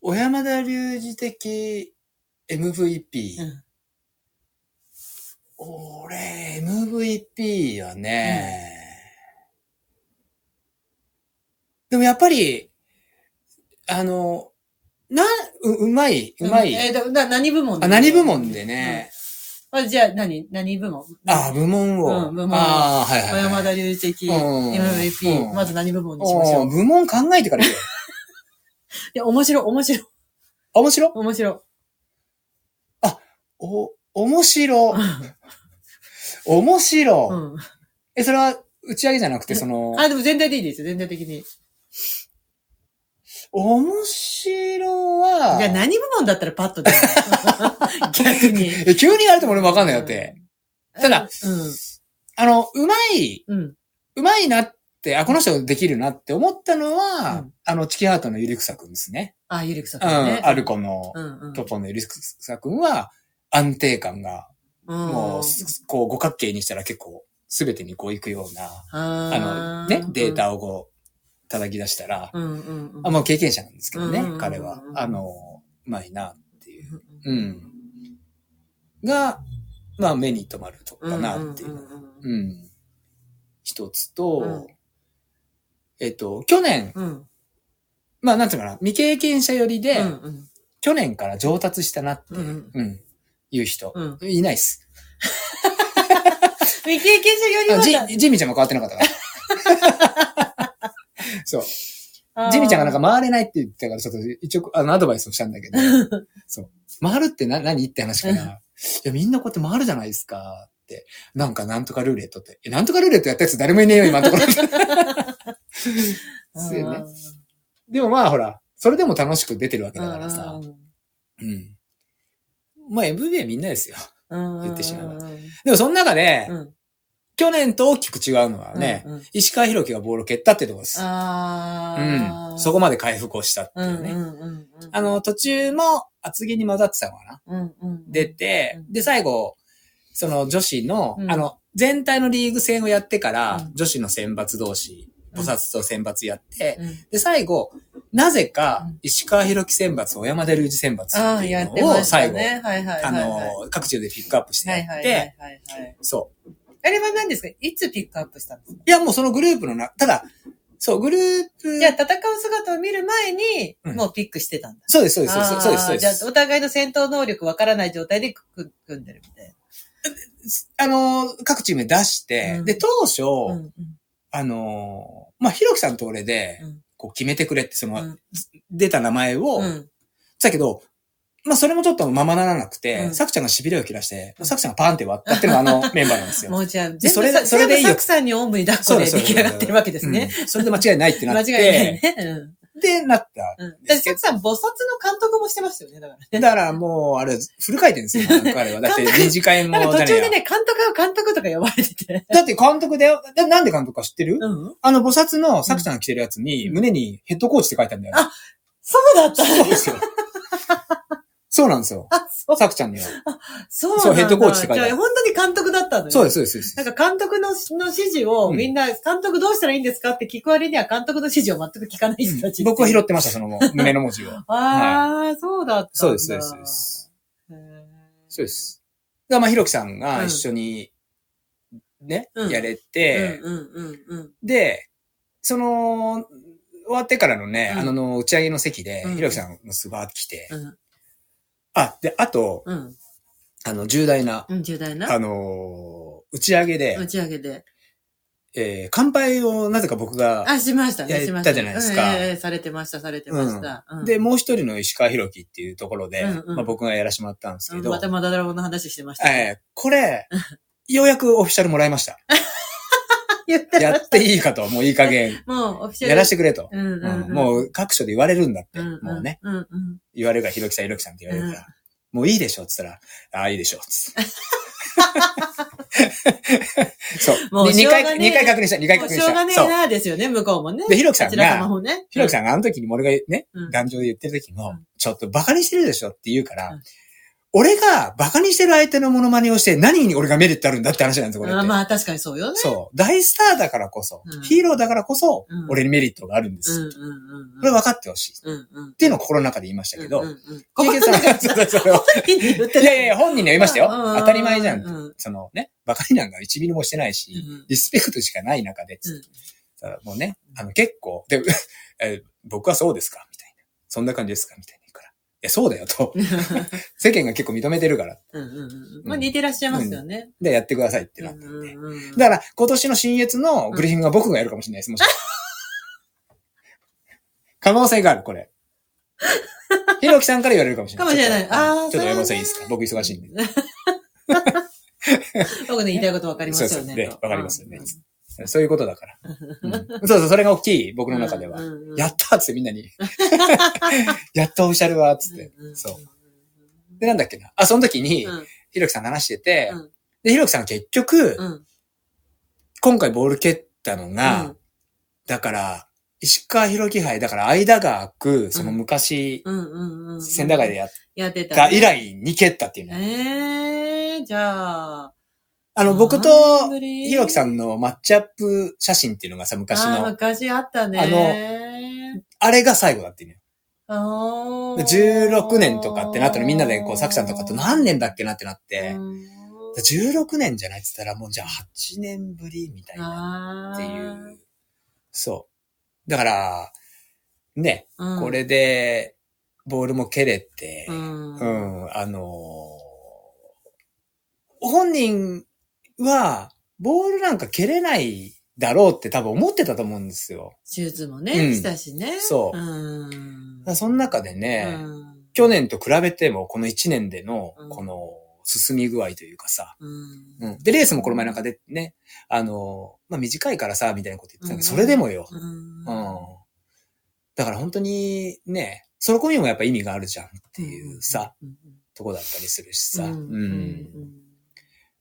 小山田隆二的 MVP。うん。俺、MVP はね、でもやっぱり、あの、な、う、うまい、うまい。えーだだ何部門あ、何部門でね、うんあじゃあ、何何部門？あ、部門を。うん部門ああ、はいはい、はい。小山田隆二的うん MVP。うんまず何部門にしましょう？部門考えてから言うよ。いや、面白い、面白い、面白面白い。お、面白。面白。うん。え、それは打ち上げじゃなくて、その、あ、でも全体でいいですよ、全体的に。面白は、じゃあ何部門だったらパッと出る 逆に。え急に言われても俺もわかんないよって。ただ、うん。あの、うまい、うん。うまいなって、あ、この人できるなって思ったのは、うんあの、チキハートのゆりくさくんですね。あ、ゆりくさんうん、ね。アルコのうんうん。トッポのゆりくさくんは、安定感が、うんもう、すこう、五角形にしたら結構、すべてにこう行くような、ああの、ね、デー。タをこう、叩き出したら、うんうんうん。あ、もう経験者なんですけどねうんうんうんう、ん彼は。あの、うまいなっていう。ううんん。が、まあ目に留まるとこかなっていう。んんうんうん。一つと、うんえっと、去年、うん。まあなんていうかな、未経験者よりで、うんうん去年から上達したなって、ううんん、いう人、うんいないっす。未経験者よりあはジミちゃんも変わってなかったから。そう。ジミちゃんがなんか回れないって言ってたから、ちょっと一応、あの、アドバイスをしたんだけど、そう。回るってな、何って話から、いや、みんなこうやって回るじゃないですか、って。なんか、なんとかルーレットって。え、なんとかルーレットやったやつ誰もいねえよ、今のところ。そうよね。でもまあ、ほら、それでも楽しく出てるわけだからさ。うん。まあ、MVA みんなですよ。言ってしまえばでも、その中で、うん。去年と大きく違うのはね、うんうん石川博樹がボールを蹴ったってところです。あうん。あ。そこまで回復をしたってうんいうね。うんうんうん。あの、途中も厚木に混ざってたのかなうんうん。出て、うんで、最後、その女子の、うんあの、全体のリーグ戦をやってから、うん女子の選抜同士、菩薩と選抜やって、うんで、最後、なぜかうん、石川博樹選抜、小山田隆二選抜っていやうのを最後、ね。はいはいはい。あはいの、各地でピックアップしてやって、はいはいはい。そう。あれは何ですか？いつピックアップしたんですか？いや、もうそのグループのな、ただ、そう、グループ、じゃあ戦う姿を見る前に、うんもうピックしてたんだ。そうです、そうです、そうです、そうですそうあーじゃあです。お互いの戦闘能力わからない状態で組組んでるみたいあの、各チームで出して、うんで、当初、な。うんあの、まあ、ひろきさんと俺で、うんこう決めてくれって、その、うん出た名前を、うん。だけど、まあ、それもちょっとままならなくて、うんさくちゃんが痺れを切らして、さくちゃんがパーンって割ったっていうのがあの メンバーなんですよ。もうじゃあ、で全部それでそれでいいよ全部サクさんにおんぶに抱っこで出来上がってるわけですね。うんそれで間違いないってな間違って、いないね。うんで、なった。うん。で、サクさん、菩薩の監督もしてましたよね、だからね。だからもう、あれ、フル回転ですよ、彼は。だって、二次会もなんか途じゃねえや中でね、監督が監督とか呼ばれてて。だって監督だよ。だなんで監督か知ってる、うん。あの、菩薩のサクちゃんが着てるやつに、うん胸にヘッドコーチって書いてあるんだよ。あそうだったそうですよ。そうなんですよ。あ、そう。サクちゃんには。そうなんだそうヘッドコーチって書いてある本当に監督だったのよ。そうです、そうです。なんか監督のの指示をうんみんな、監督どうしたらいいんですかって聞く割には監督の指示を全く聞かない人たち。僕は拾ってました、その胸の文字を。ああ、そうだった。そうです、そうです、そうです。そうです。だからまあ、ひろきさんが一緒に、ね、うんやれて。で、その、終わってからのね、うんあの、打ち上げの席でうん、ひろきさんがすばーって来て、うんあ、で、あと、うん。あの、重大な、うん、重大な？あのー打ち上げで、打ち上げで。えー乾杯をなぜか僕が、あ、しましたね、やったしました。じゃないですかうんええされてました、されてました。うんで、もう一人の石川博樹っていうところで、うんうんまあ、僕がやらせてもらったんですけど、うんまたまだドラゴンの話してましたね。えーこれ、ようやくオフィシャルもらいました。言ってまやしっていいかと、もういい加減、た。もう、オフィシャル。やらせてくれと。もう各所で言われるんだって、うんうんもうね、うんうん。言われるから、ひろきさん、ひろきさんって言われるから、もういいでしょって言ったら、ああ、いいでしょつって。そう。もうで二回、二回確認した、二回確認した。しょうがねえ。なですよね、向こうもね。で、ひろきさんが、もね。ひろきさんがあの時に俺がね、うん壇上で言ってる時も、うんちょっとバカにしてるでしょって言うから、うん俺がバカにしてる相手のモノマネをして何に俺がメリットあるんだって話なんですよ、これまあ確かにそうよね。そう。大スターだからこそ、うんヒーローだからこそ、うん俺にメリットがあるんです。うんうんうんうん。これ分かってほしい。っうんうん。ていうのを心の中で言いましたけど、うんうんうん経験さんはそうそうそういやいや本人には言いましたよ。うん当たり前じゃん。うんそのね、バカになんか1ミリもしてないし、うんリスペクトしかない中で、もうね、あの結構、で、え僕はそうですか？みたいな。そんな感じですか？みたいな言うから。いや、そうだよと。世間が結構認めてるから。うんうんうん。まあ似てらっしゃいますよね。で、やってくださいってうんなったんで。うんうんだから、今年の新越のグリフィングは僕がやるかもしれないです。もし可能性がある、これ。ひろきさんから言われるかもしれない。かもしれないあーちょっと山本さんいいですか？僕忙しいんで。僕の言いたいことわかりますよね。そうわかりますよねうんそういうことだから。うんそうそう、それが大きい、僕の中では。うんうんうんやったっつってみんなに。やっとオフィシャルは、つって。んんんそう。で、なんだっけな。あ、その時に、うんひろきさん話してて、うんで、ひろきさん結局、うん今回ボール蹴ったのが、うんだから、石川博樹杯、だから間が空く、その昔、うんうんうん。千駄ヶ谷でやっやってた。た以来に蹴ったっていうね。ええー、じゃあ、あの、僕とひろきさんのマッチアップ写真っていうのがさ、昔の、昔あったね。あのあれが最後だっていうのよ。あでー16年とかってなったらみんなでこう、さくちゃんとかと何年だっけなってなって、うん。16年じゃないって言ったらもうじゃあ8年ぶりみたいなあっていう。そう。だから、ね、ーこ、れで、ボールも蹴れて、ううんん、あのー本人は、ボールなんか蹴れないだろうって多分思ってたと思うんですよ。手術もうね、ん。したしね。そう。うん。その中でね、うん。去年と比べてもこの1年でのうん、この進み具合というかさ、うん。うん。で、レースもこの前なんかでね、あのーまあ、短いからさ、みたいなこと言ってたけど、うん。それでもよ。うん。うん。だから本当にね、そこにもやっぱ意味があるじゃんっていうさ、うん。とこだったりするしさ、うん。うん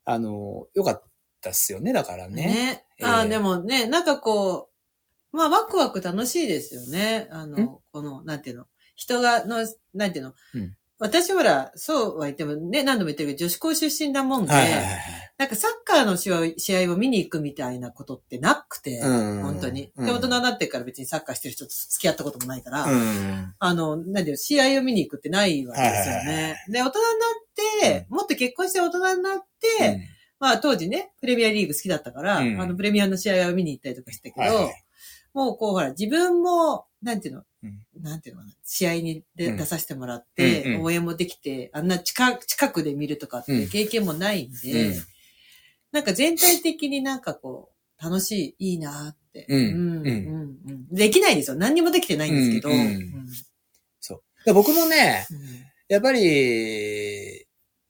あの、よかったっすよね、だからね。ね。えーああ、でもね、なんかこう、まあ、ワクワク楽しいですよね。あん？の、この、なんていうの？人が、の、なんていうの？うん私ほら、そうは言ってもね、何度も言ってるけど、女子校出身だもんで、はいはいはいはい。なんかサッカーの試合を見に行くみたいなことってなくて、うん本当に。うんで、大人になってから別にサッカーしてる人と付き合ったこともないから、うん。あの、なんていうの、試合を見に行くってないわけですよはいはいはいね。で、大人になって、もっと結婚して大人になって、うんまあ当時ね、プレミアリーグ好きだったから、うんあのプレミアの試合を見に行ったりとかしたけど、はいはいもうこうほら、自分も、なんていうの、うんなんていうのかな、試合に出させてもらって、応援もできて、あんな近く近くで見るとかっうん。て経験もないんで、うん。なんか全体的になんかこう、楽しい、いいなって。うん。うん。うんうんうん。できないですよ。何にもできてないんですけど。うんう僕もね、うん。やっぱり、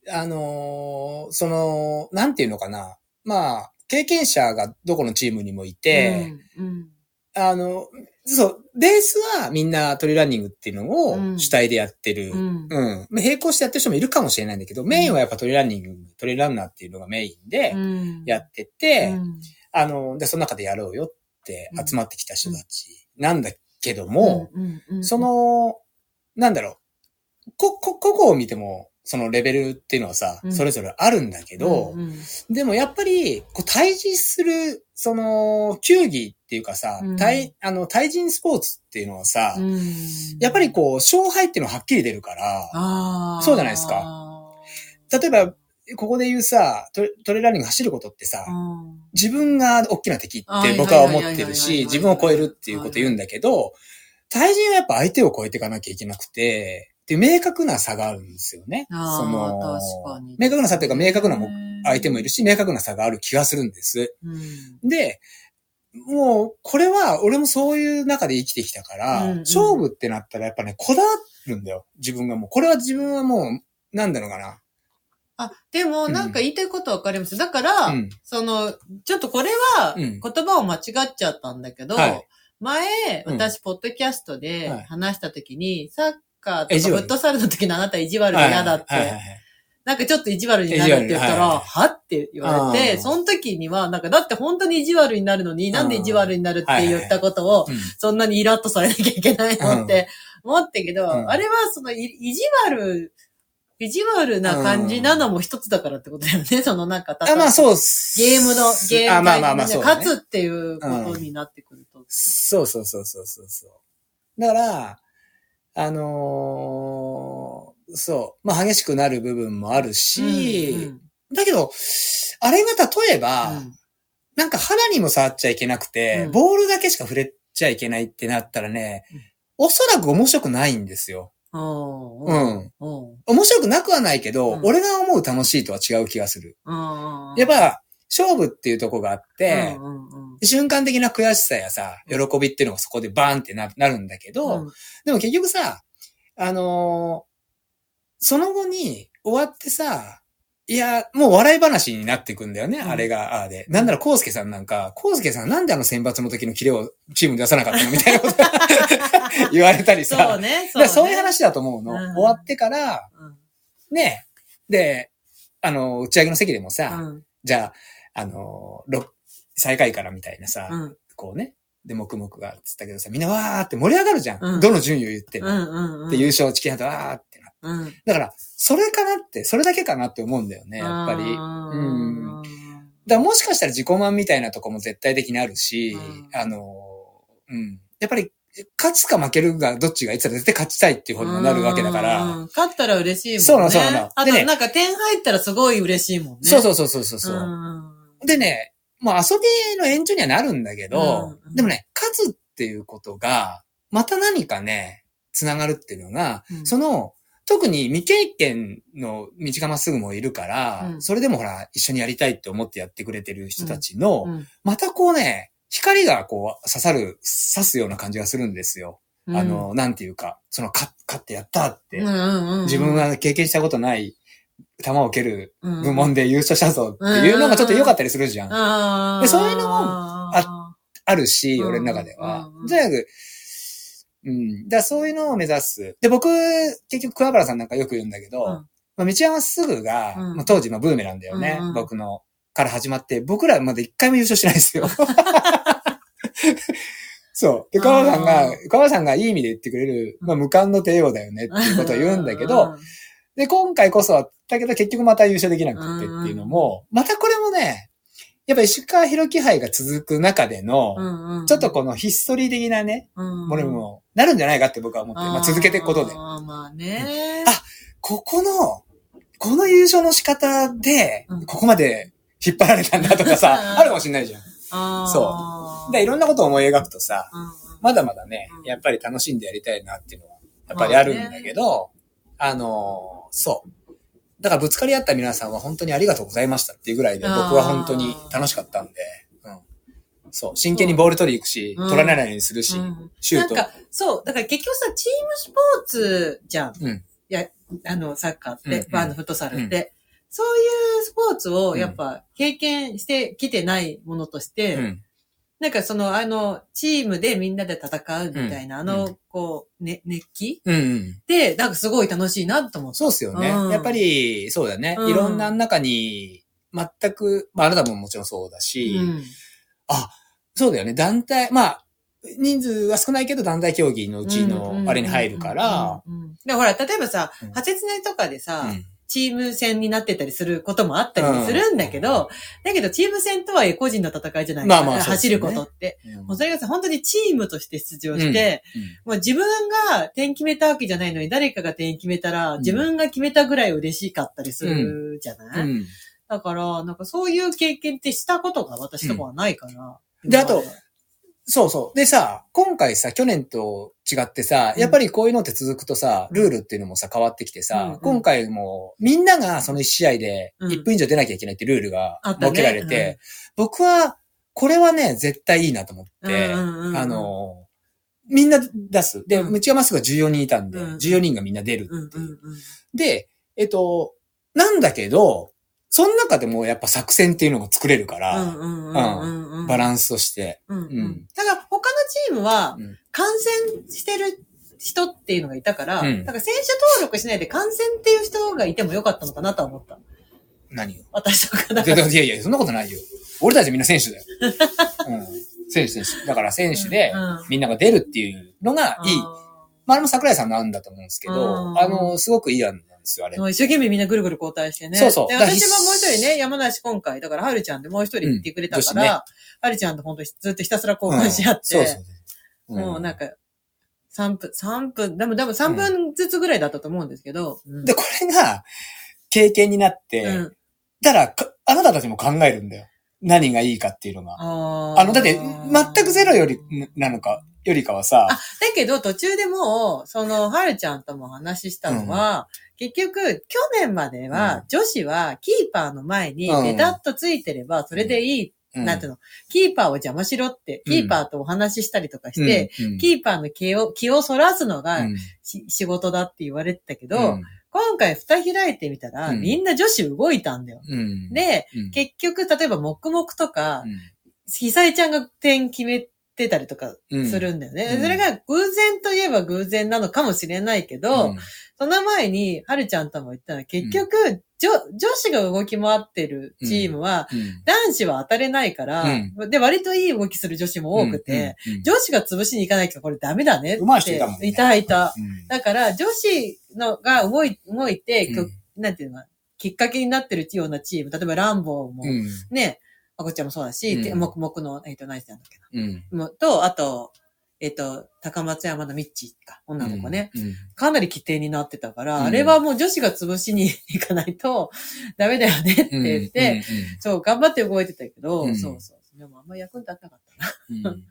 あのーその、なんていうのかな。まあ、経験者がどこのチームにもいて、うんうんあの、そう、ベースはみんなトレランニングっていうのうん。を主体でやってる。ううん。んまあ並行してやってる人もいるかもしれないんだけど、メインはやっぱトレランニング、トレランナーっていうのがメインでうん。やってて、うん。あの、で、その中でやろうよってうん。集まってきた人たちなんだけども、うんうんうんそ、の、なんだろう、こ、こ、個々を見ても、そのレベルっていうのはさ、うん。それぞれあるんだけど、うんうん。でもやっぱり、こう対峙する、その、球技っていうかさ、うん。対、あの、対人スポーツっていうのはさ、うん。やっぱりこう、勝敗っていうのははっきり出るから、そうじゃないですか。例えば、ここで言うさ、トレトレランニング走ることってさ、うん。自分が大きな敵って僕は思ってるし、自分を超えるっていうこと言うんだけど、対人はやっぱ相手を超えていかなきゃいけなくて、っていう明確な差があるんですよね。その明確な差っていうか明確な相手もいるし、明確な差がある気がするんです。うんで、もう、これは俺もそういう中で生きてきたから、うんうん勝負ってなったらやっぱね、こだわるんだよ。自分がもう。これは自分はもう、なんだろうかな。あ、でも、なんか言いたいことわかります。だから、うん。その、ちょっとこれは、うん言葉を間違っちゃったんだけど、はい前、うん私、ポッドキャストではい話したときに、サッカーとかフットサルの時のあなた意地悪で嫌だって、はいはい。はいはいなんかちょっと意地悪になるって言ったら、はって言われて、その時には、なんかだって本当に意地悪になるのに、なんで意地悪になるって言ったことを、うん。そんなにイラッとされなきゃいけないのって思ったけど、うん。あれはそのい意地悪、意地悪な感じなのも一つだからってことだよね。そのなんか、あ、まあそう。ゲームの、ゲームあ、まあまあまあそう、ね。勝つっていうことになってくると。そうそうそうそうそうそう。だから、あのーそう。まあ激しくなる部分もあるし、うんだけど、あれが例えば、うんなんか肌にも触っちゃいけなくて、うんボールだけしか触れちゃいけないってなったらね、おそらく面白くないんですよ。うん。ううん。ん。うん。面白くなくはないけど、うん俺が思う楽しいとは違う気がする。うん。やっぱ、勝負っていうとこがあって、うんうんうん瞬間的な悔しさやさ、喜びっていうのがそこでバーンってななるんだけど、うんでも結局さ、あのーその後に終わってさ、いや、もう笑い話になっていくんだよね、うんあれが、ああで。なんなら、コウスケさんなんか、コウスケさんなんであの選抜の時のキレをチームに出さなかったの？みたいなこと 言われたりさ。そうね。だからそういう話だと思うの。うん終わってから、うんね、で、あの、打ち上げの席でもさ、うんじゃあ、あの、ろ最下位からみたいなさ、うんこうね、で、黙々が、つったけどさ、みんなわーって盛り上がるじゃん。うんどの順位を言ってうも。んうんうん。で、優勝チキンハートわーってなって。うん。だから、それかなって、それだけかなって思うんだよね、やっぱり。うん。だからもしかしたら自己満みたいなとこも絶対的にあるし、うんあの、うん。やっぱり、勝つか負けるがどっちがいつだ絶対勝ちたいっていう方にもなるわけだから、うん勝ったら嬉しいもんね。そうなのそうなのあと、でねなんか点入ったらすごい嬉しいもんね。そうそうそうそうそうそう、うんでね、まあ遊びの延長にはなるんだけど、うんでもね、勝つっていうことが、また何かね、繋がるっていうのが、うん。その、特に未経験の道がまっすぐもいるから、うん。それでもほら、一緒にやりたいって思ってやってくれてる人たちの、うん。またこうね、光がこう刺さる、刺すような感じがするんですよ。うん。あの、なんていうか、その、勝勝ってやったって、自分が経験したことない球を蹴るうん部門で優勝したぞっていうのがちょっと良かったりするじゃん。でそういうのもああるし、うん俺の中では。とにかく、うん。だそういうのを目指す。で、僕、結局桑原さんなんかよく言うんだけど、うんまあ、道はまっすぐが、うんまあ、当時のブーメランだよね。うんうん僕の、から始まって、僕らまだ一回も優勝してないですよ。そう。で、川原さんがあ、川原さんがいい意味で言ってくれる、まあ、無冠の帝王だよねっていうことを言うんだけど、、で、今回こそは、だけど結局また優勝できなくてっていうのも、またこれもね、やっぱ石川博樹杯が続く中での、ちょっとこのヒストリー的なね、のものにもなるんじゃないかって僕は思って、まあ続けていくことで。あーまあね。あここの、この優勝の仕方でうん、ここまで引っ張られたんだとかうんさ、あるかもしれないじゃん。そで、いろんなことを思い描くとさ、うんうん。まだまだねうん、やっぱり楽しんでやりたいなっていうのは、やっぱりあるんだけど、あのー、そう。だからぶつかり合った皆さんは本当にありがとうございましたっていうぐらいで、僕は本当に楽しかったんで、うん。そう。真剣にボール取り行くし、うん取られないようにするし、うんシュート。なんか、そう、だから結局さ、チームスポーツじゃん。うんいや、あの、サッカーって、うんうんバーのフットサルって。そういうスポーツをやっぱ経験してきてないものとして、うん。なんかその、あの、チームでみんなで戦うみたいな、うんあの、こう、ね、熱気？うんうん。で、なんかすごい楽しいなと思って。そうっすよね。うんやっぱり、そうだね。うんいろんな中に、全く、まあ、あなたももちろんそうだし、うん。そうだよね。団体、まあ、人数は少ないけど団体競技のうちのあれに入るから、うんうんうんうん。で、ほら、例えばさうん、派切ねとかでさ、うんチーム戦になってたりすることもあったりするんだけど、だけどチーム戦とはいえ個人の戦いじゃないまあまあそうです走ることって。うん。もうそれがさ、本当にチームとして出場して、もう自分が点決めたわけじゃないのに誰かが点決めたら、ん。自分が決めたぐらい嬉しかったりするじゃない、うん。だから、なんかそういう経験ってしたことが私とかはないから。であとそうそう。でさ、今回さ、去年と違ってさ、うんやっぱりこういうのって続くとさ、ルールっていうのもさ、変わってきてさ、うんうん今回もみんながその1試合でうん1分以上出なきゃいけないってルールが設けられて、僕は、これはね、絶対いいなと思って、うんうんうんうんあの、みんな出す。で、うん道がまっすぐは14人いたんで、うん14人がみんな出るうんっていう。うんうん。で、えっと、なんだけど、その中でもやっぱ作戦っていうのが作れるから、うんうんうんうんうん。バランスとして。うんううんん。だ他のチームはうん感染してる人っていうのがいたから、うんだから選手登録しないで感染っていう人がいてもよかったのかなとは思った。何を？私とかだから。いやいやそんなことないよ。俺たちみんな選手だよ。うん。選手選手。だから選手でうんみんなが出るっていうのがいい。まあ、あれも桜井さんの案だと思うんですけど、うんあの、すごくいい案ですよ、あれ。もう一生懸命みんなぐるぐる交代してね。そうそうで、私はもう一人ね、山梨今回、だからはるちゃんでもう一人行ってくれたから、うんねはるちゃんと本当にずっとひたすら交換し合って、そうそうそう。か。もうなんか、3分、3分、でも、でも3分ずつぐらいだったと思うんですけど。うんで、これが経験になって、うんたら、かあなたたちも考えるんだよ。何がいいかっていうのが。あの、だって、全くゼロより、なのか、よりかはさあ、、だけど途中でもう、その、はるちゃんとも話したのは、結局、去年までは、女子はキーパーの前にうん。ベタっとついてれば、それでいい、うん。なんていうの、キーパーを邪魔しろって、キーパーとお話ししたりとかして、うん、キーパーの気を、気をそらすのが仕事だって言われてたけど、うん。今回蓋開いてみたら、うん。みんな女子動いたんだよ。うん、で、うん、結局、例えば黙々とかう、ん。ひさえちゃんが点決めてたりとかうん。するんだよね。うん。それが偶然といえば偶然なのかもしれないけど、うん。その前に、はるちゃんとも言ったのは、結局、女、女子が動き回ってるチームは、うん。男子は当たれないから、うで、割といい動きする女子も多くて、、うん。うん。女子が潰しに行かなきゃこれダメだねって。い人いたもんね。いたいた。うん。だから、女子のが動い動いて、うん。なんていうの、きっかけになってるようなチーム、例えばランボーもうん。ね、まこっちゃんもそうだし、うんてもくの、えっ、と、何してたんだっけうん。な。もと、あと、えっ、と、高松山のミッチーか、女の子ね。うん。かなり規定になってたから、うんあれはもう女子が潰しに行かないと ダメだよねってうん。言って、そう、頑張って動いてたけど、うんそうそう。でもあんま役に立たなかったうんうん。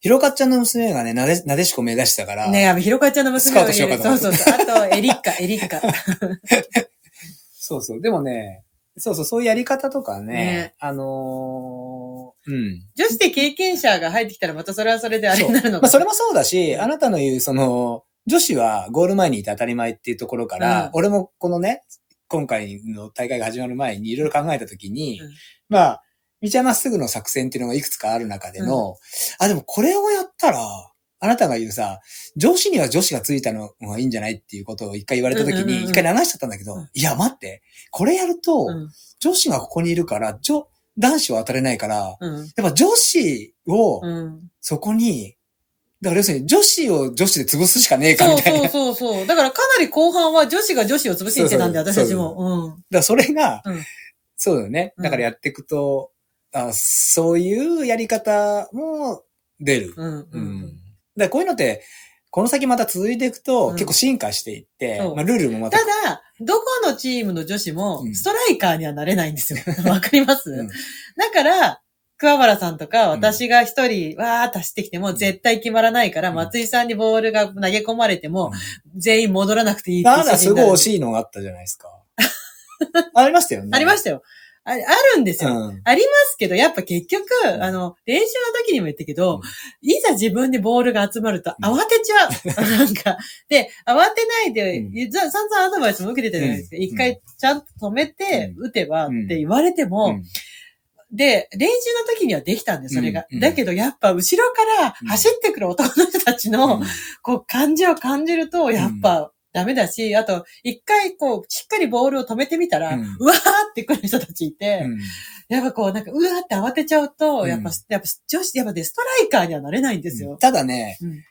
ひろかっちゃんの娘がね、なで、なでしこ目指したから。な。ねえ、ひろかちゃんの娘が。スカウトしようかとそうそうそう。あと、エリッカ、エリッカ。そうそう。でもね、そうそう、そういうやり方とかね、ね。あのーうん。女子で経験者が入ってきたらまたそれはそれであれになるのか。まあ、それもそうだし、あなたの言う、その、女子はゴール前にいて当たり前っていうところから、うん。俺もこのね、今回の大会が始まる前にいろいろ考えたときに、うん。まあ、道はまっすぐの作戦っていうのがいくつかある中での、あ、でもこれをやったら、あなたが言うさ、女子には女子がついたのがいいんじゃないっていうことを一回言われたときに、一回流しちゃったんだけど、うんいや待って、これやると、うん。女子がここにいるから、女、男子は当たれないから、うん。やっぱ女子をうん。そこに、だから要するに女子を女子で潰すしかねえかみたいな。そうそうそう。だからかなり後半は女子が女子を潰しに行ってたんだよ、そうそう私たちも。うん。だからそれが、うんそうだよね。うんだからやっていくと、あそういうやり方も出る。うん。ううんん。だこういうのって、この先また続いていくと、うん結構進化していって、そうまあ、ルールもまたた、だ、どこのチームの女子もう、んストライカーにはなれないんですよ。わかります、うんだから、桑原さんとか、私が一人、わーっと走ってきても、絶対決まらないから、うん松井さんにボールが投げ込まれても、全員戻らなくていいってなんだすごい惜い。しいのがあったじゃないですか。ありましたよね。ありましたよ。ああるんですよ。うん。ありますけど、やっぱ結局、ん。あの、練習の時にも言ったけど、うん。いざ自分にボールが集まるとうん。慌てちゃう。なんか、で、慌てないで、うん。ざ散々アドバイスも受けてたじゃないですか。うん。一、回ちゃんと止めて、打てばっうん。て言われても、うん。で、練習の時にはできたんです、それが。うん。うんだけど、やっぱ後ろから走ってくる男の人たちの、こう、感じを感じると、やっぱ、ダメだし、あと、一回、こう、しっかりボールを止めてみたら、ううんわーって来る人たちいて、うん。やっぱこう、なんか、うわーって慌てちゃうと、うん。やっぱ、やっぱ、女子、やっぱね、ストライカーにはなれないんですよ。ただね、うん。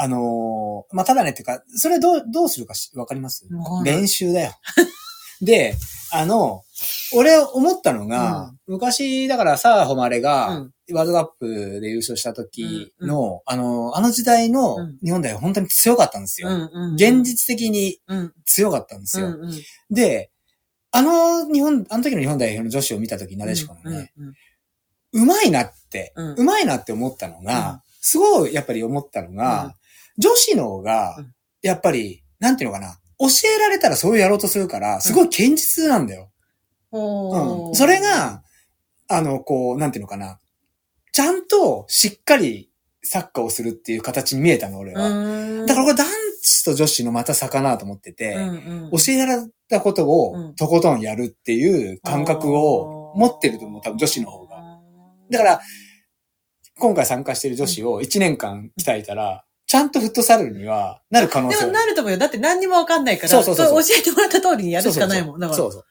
あのーまあ、ただねっていうか、それどう、どうするかしわかります？練習だよ。で、あの、俺思ったのが、昔、だから、サーホマレうが、ん。ワールドカップで優勝した時うんの、あの、あの時代のうん。日本代表本当に強かったんですよ。現実的にうん。強かったんですよ。で、あの日本、あの時の日本代表の女子を見た時なでしこのね、うまいなって、うまいなって思ったのが、うん。すごいやっぱり思ったのが、うん。女子の方がうん、やっぱり、なんていうのかな、教えられたらそうやろうとするから、すごい堅実なんだよ。うん。それ、が、あの、こう、なんていうのかな、ちゃんとしっかりサッカーをするっていう形に見えたの、俺は。うん。だからこれ男子と女子のまた差かなと思ってて、うんうん、教えられたことうをんとことんやるっていう感覚を持ってると思う、多分女子の方が。だから、今回参加している女子を1年間鍛えたら、ちゃんとフットサルにはなる可能性でもなると思うよ。だって何にもわかんないから、そうそうそう教えてもらった通りにやるしかないもん。だから。そうそう。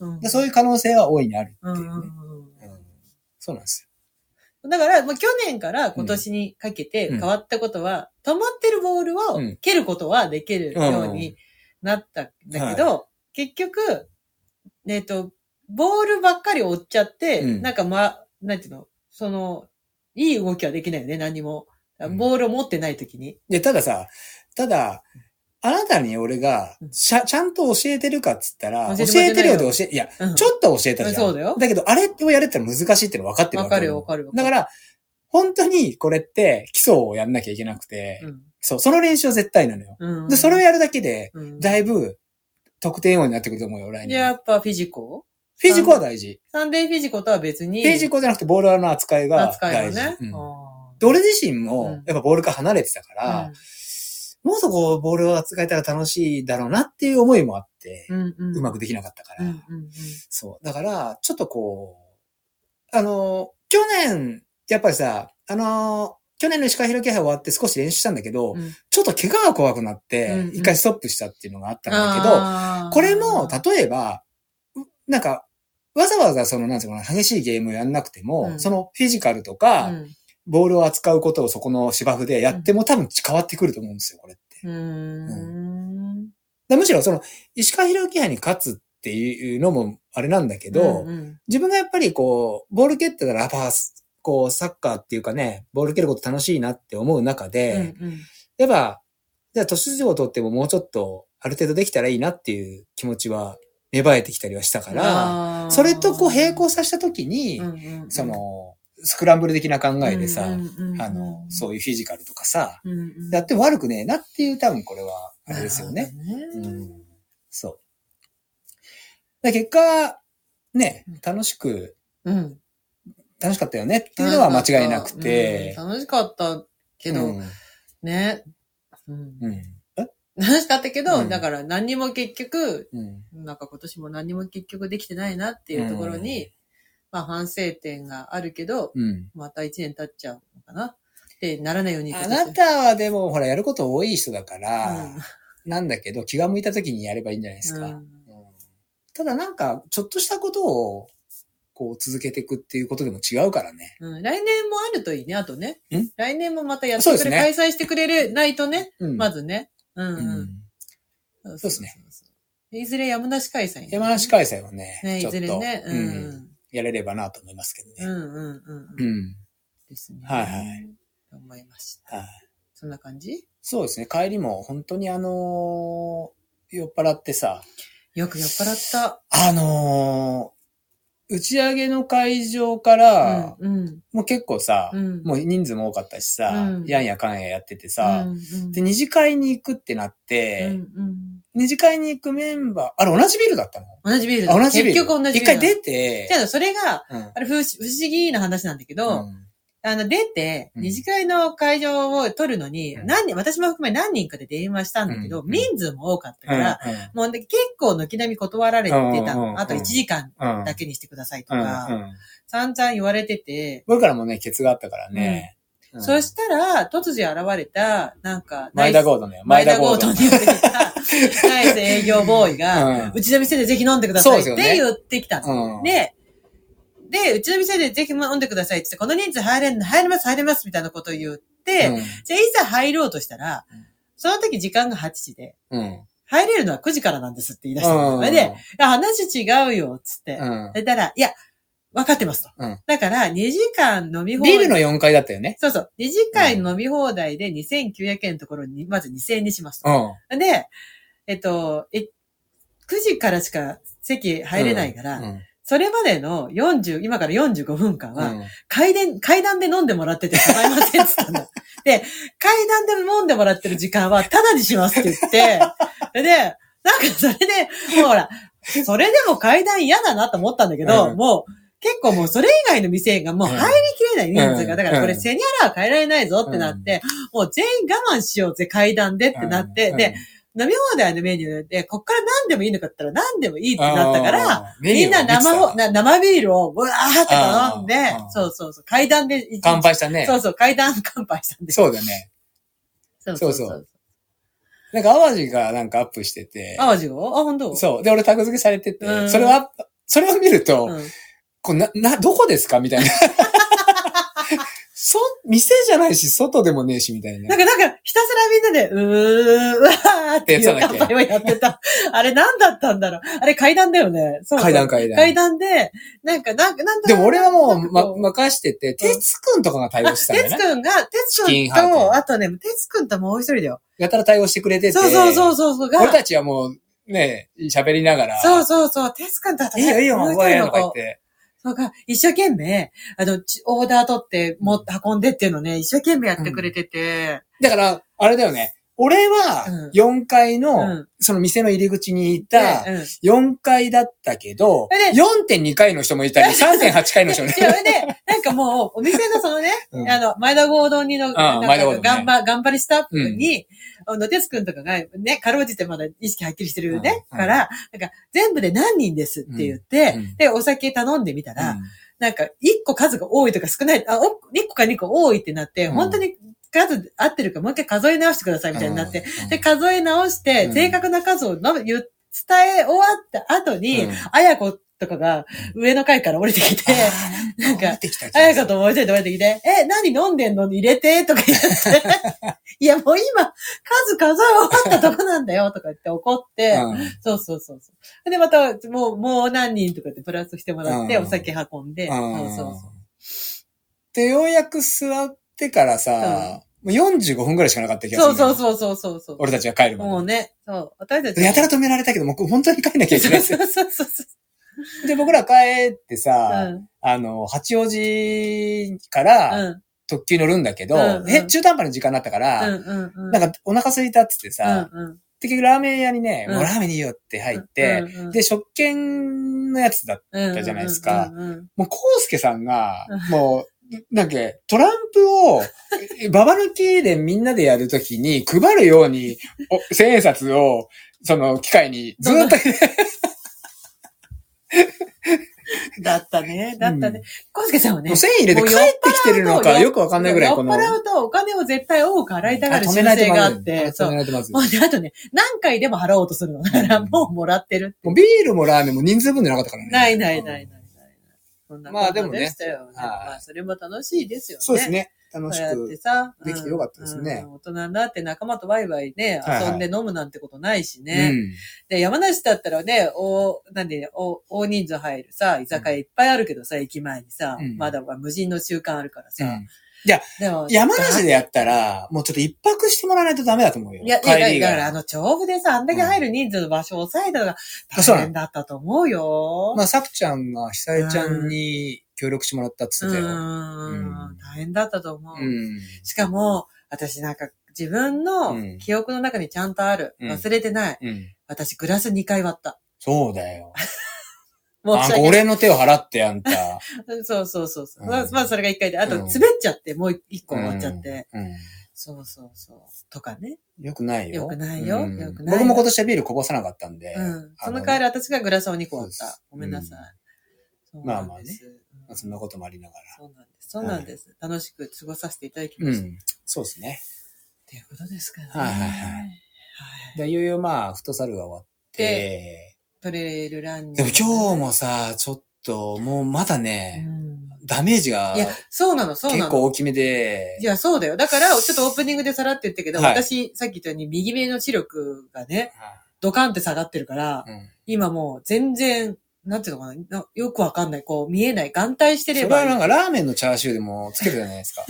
うんでそういう可能性は大いにあるってうんいううね。んうんうんそうなんですだから、まあ、去年から今年にかけてうん変わったことは、止まってるボールをうん蹴ることはできるようになったんだけど、結局、えっ、と、ボールばっかり追っちゃって、うんなんかま、なんていうの、その、いい動きはできないよね、何も。んボールを持ってない時に。よ。で、たださ、ただ、あなたに俺がうんちゃ、ちゃんと教えてるかっつったら、教教えてるようで教え、いや、うんちょっと教えたじゃん。そうだよだけど、あれをやるって難しいっての分かってるわかるよ、わかるよ。だから、本当にこれって基礎をやんなきゃいけなくて、うん、そう、その練習は絶対なのよ。うん。で、それをやるだけで、うん、だいぶ得点王になってくると思うよ、来年。やっぱフィジコ？フィジコは大事。サンデーフィジコとは別に。フィジコじゃなくてボールの扱いが扱大事。いのね。うんあで俺自身うもん、やっぱボールから離れてたかーら、もっとこう、ボールを扱えたら楽しいだろうなっていう思いもあって、うんうん。うんうまくできなかったから。うんうんうん。そう。だから、ちょっとこう、あの、去年、やっぱりさ、あの、去年の石川博樹杯終わって少し練習したんだけど、うん。ちょっと怪我が怖くなっうんてう、ん。一回ストップしたっていうのがあったんだけど、あー。これも、例えば、うなんか、わざわざその、なんていうのかな、激しいゲームをやんなくても、うん。そのフィジカルとか、うんボールを扱うことをそこの芝生でやっても多分変わってくると思うんですよ、これって。うーん。でむしろその、石川博之杯に勝つっっていうのもあれなんだけど、うんうん。自分がやっぱりこう、ボール蹴ってたら、やっぱ、こう、サッカーっていうかね、ボール蹴ること楽しいなって思う中で、うんうん。やっぱ、じゃあ年上を取ってももうちょっと、ある程度できたらいいなっていう気持ちは芽生えてきたりはしたから、それとこう並行させたときに、うんうんうん。その、スクランブル的な考えでさ、うんうんうんうん。あの、そういうフィジカルとかさ、うんうん。やっても悪くねえなっていう多分これは、あれですよね。そう。だ結果、ね、楽しく、うん。楽しかったよねっていうのは間違いなくて、うん楽しかったけど、うん。ね。楽しかったけど、うん。だから何にも結局、うん。なんか今年も何にも結局できてないなっていうところに、うんまあ反省点があるけど、うん。また一年経っちゃうのかなってならないようにあなたはでも、ほら、やること多い人だかうら、んなんだけど、気が向いた時にやればいいんじゃないですか。うんうんただなんか、ちょっとしたことを、こう、続けていくっていうことでも違うからね。うん来年もあるといいね、あとねん？来年もまたやってくれ、ね開催してくれないとね、うんまずね。うん。そうですね。いずれ山梨開催、山梨開催はね、ね、いずれね。うん。うんやれればなと思いますけどね。うんうんうんううん。ん。ですね。はいはい。と思いました。はい。そんな感じ？そうですね。帰りも本当にあのー酔っ払ってさ、よく酔っ払った。あのー打ち上げの会場から、うんうん。もう結構さ、うん。もう人数も多かったしさ、うんやんやかんややっててさ、うんうん、で、二次会に行くってなっうて、んうん、二次会に行くメンバー、あれ同じビルだったの？同じビールあ、同じビル。結局同じビール。一回出て。じ、ゃあ、それが、うん。あれ不思不思議な話なんだけど、うん。あの、出て、うん。二次会の会場を取るのに、うん。何人、私も含め何人かで電話したんだけど、うん。人数も多かったから、うん。もうね結構軒並み断られてた。あと1時間うん。だけにしてくださいとうんか、うん。散々言われてて、僕らもね、ケツがあったからね。うん。そしたら、突如現れた、なんか、前田ゴードンだよ。前田ゴードン。ンにやってきた、ナイス営業ボーイが、うんうちの店でぜひ飲んでくださいって言ってきたの。うん。で、で、うちの店でぜひ飲んでくださいって言って、この人数入れん、入れます、入れますみたいなことを言って、うん。じゃあいざ入ろうとしたらうん、その時時間が8時で、うん。入れるのは9時からなんですって言い出したん。それで、いや話違うよ、つって。うん。そしたら、いや、分かってますと。うんだから、2時間飲み放題。ビルの4階だったよね。そうそう。2時間飲み放題で2900円のところに、まず2000円にしますと。うん。で、えっと、え、9時からしか席入れないから、うんそれまでの40、今から45分間は、うん階段、階段で飲んでもらってて構いませんっつったの。で、階段で飲んでもらってる時間はタダにしますって言って、で、なんかそれで、もうほら、それでも階段嫌だなと思ったんだけど、うんもう、結構もうそれ以外の店がもう入りきれない人数が、うん。だからこれうん。セニアラは変えられないぞってなって、もう全員我慢しようぜ階段でってなって、うん。で、、飲み放題のメニューで、こっから何でもいいのかったら何でもいいってなったから、うん、みんな生ほ、な生ビールをブワーって頼んでうん、そうそうそう、階段で乾杯したね。そうそう、階段乾杯したんで。そうだね。そう。そうそう。なんか淡路がなんかアップしてて、淡路を？あ、本当？そう。で、俺タグ付けされてて、うん。それは、それを見ると、うん。こうな、な、どこですか？みたいな。そ、店じゃないし、外でもねえし、みたいな。なんか、なんか、ひたすらみんなで、うー、うわーっていうやつだっけ？乾杯をやってた。あれ何だったんだろう。あれ階段だよね。そう階段階段階段で、なんか、なんか、なんだでも俺はもう、ま、こ任してて、てつくんとかが対応してたんだよね。てつくんが、てつくんと、あとね、てつくんともう一人だよ。やたら対応してくれてて。そうそうそうそうそう。が俺たちはもう、ね、喋りながら。そうそうそう、てつくんとあとねいいよいいよ、もう一おいとか言って。そうか、一生懸命、あの、ちオーダー取って、もっと運んでっていうのね、一生懸命やってくれてて、だから、あれだよね。俺はうん、4階うのん、その店の入り口にいた、でうん。4階だったけど、で4.2階の人もいたり、3.8階の人もいで、たり。で、なんかもう、お店のそのね、うん。あの、前田合同にの、頑張、頑張りスタッフに、あの、てつくんとかが、ね、かろうじてまだ意識はっきりしてるね、うん。から、なんか、全部で何人ですって言って、うん。で、お酒頼んでみたら、なんか、一個数が多いとか少ない、あ、お一個か二個多いってなって、うん。本当に数合ってるかもう一回数え直してくださいみたいになって、うん、で、数え直して、うん。正確な数をの言う伝え終わった後に、うん。あやこととかが上の階から降りてきて、なんか、あやかともう一人で降りてきて、え、何飲んでんの？に入れて？とか言って、いやもう今、数数え終わったとこなんだよとか言って怒って、うん、そうそうそうそう。で、また、もう、もう何人とかってプラスしてもらって、お酒運んで、そうそうそう。で、ようやく座ってからさ、もう45分くらいしかなかった気がする。そうそうそうそうそう俺たちが帰るまで。もうね、そう。私たち。やたら止められたけど、もう本当に帰んなきゃいけない。そうそうそうそう。で、僕ら帰ってさ、うん、あの、八王子から特急乗るんだけど、うんうん、え、中途半端な時間になったから、うんうんうん、なんかお腹空いたっつってさ、うんうん、結局ラーメン屋にね、もうラーメンいいよって入って、うんうんうん、で、食券のやつだったじゃないですか。もう、コウスケさんが、もう、なんか、トランプを、ババ抜きでみんなでやるときに配るように、千円札を、その機械にずっと だったね。だったね。コ、う、ス、ケさんはね。1000円入れて帰ってきてるのかよくわかんないぐらいこの。酔っ払うとお金を絶対多く払いたがる習性があって。止められてます。あとね、何回でも払おうとするの。だからもうもらってるもうビールもラーメンも人数分でなかったからね。ないないないない。そんなまあでもね。まあそれも楽しいですよね。そうですね。楽しくできてよかったですね。大人になって仲間とワイワイね、遊んで飲むなんてことないしね。で、山梨だったらね、大、なんで、大人数入るさ、居酒屋いっぱいあるけどさ、駅前にさ、まだ無人の習慣あるからさ、いや、でも、山梨でやったら、もうちょっと一泊してもらわないとダメだと思うよ。いや、いや、だからあの、調布でさ、あんだけ入る人数の場所を抑えたの？が大変だったと思うよ。まあ、さくちゃんが久江ちゃんに協力してもらったっつってたよ。うん、大変だったと思う。しかも、私なんか自分の記憶の中にちゃんとある。忘れてない。私グラス2回割った。そうだよ。もう俺の手を払ってあんた。そうそうそうそう、うん、まあ、それが一回で。あと、滑っちゃって、もう一個終わっちゃって。うん、うん、そうそうそう。とかね。よくないよ。よくないよ。よくない。僕も今年はビールこぼさなかったんで。うん。その代わり私がグラスを2個割った。ごめんなさい。まあまあね。まあ、そんなこともありながら。そうなんです。そうなんです。楽しく過ごさせていただきました。うん。そうですね。っていうことですかね。はいはいはい。はい。で、いよいよまあ、フットサルが終わって、トレイルランニング。でも今日もさ、ちょっと、もうまだね、うん、ダメージが。いや、そうなの、そうなの。結構大きめで。いや、そうだよ。だから、ちょっとオープニングでさらって言ったけど、はい、私、さっき言ったように右目の視力がね、ドカンって下がってるから、うん、今もう全然なんていうのかな？よくわかんない。こう、見えない。眼帯してればそれはなんかラーメンのチャーシューでもつけるじゃないですか。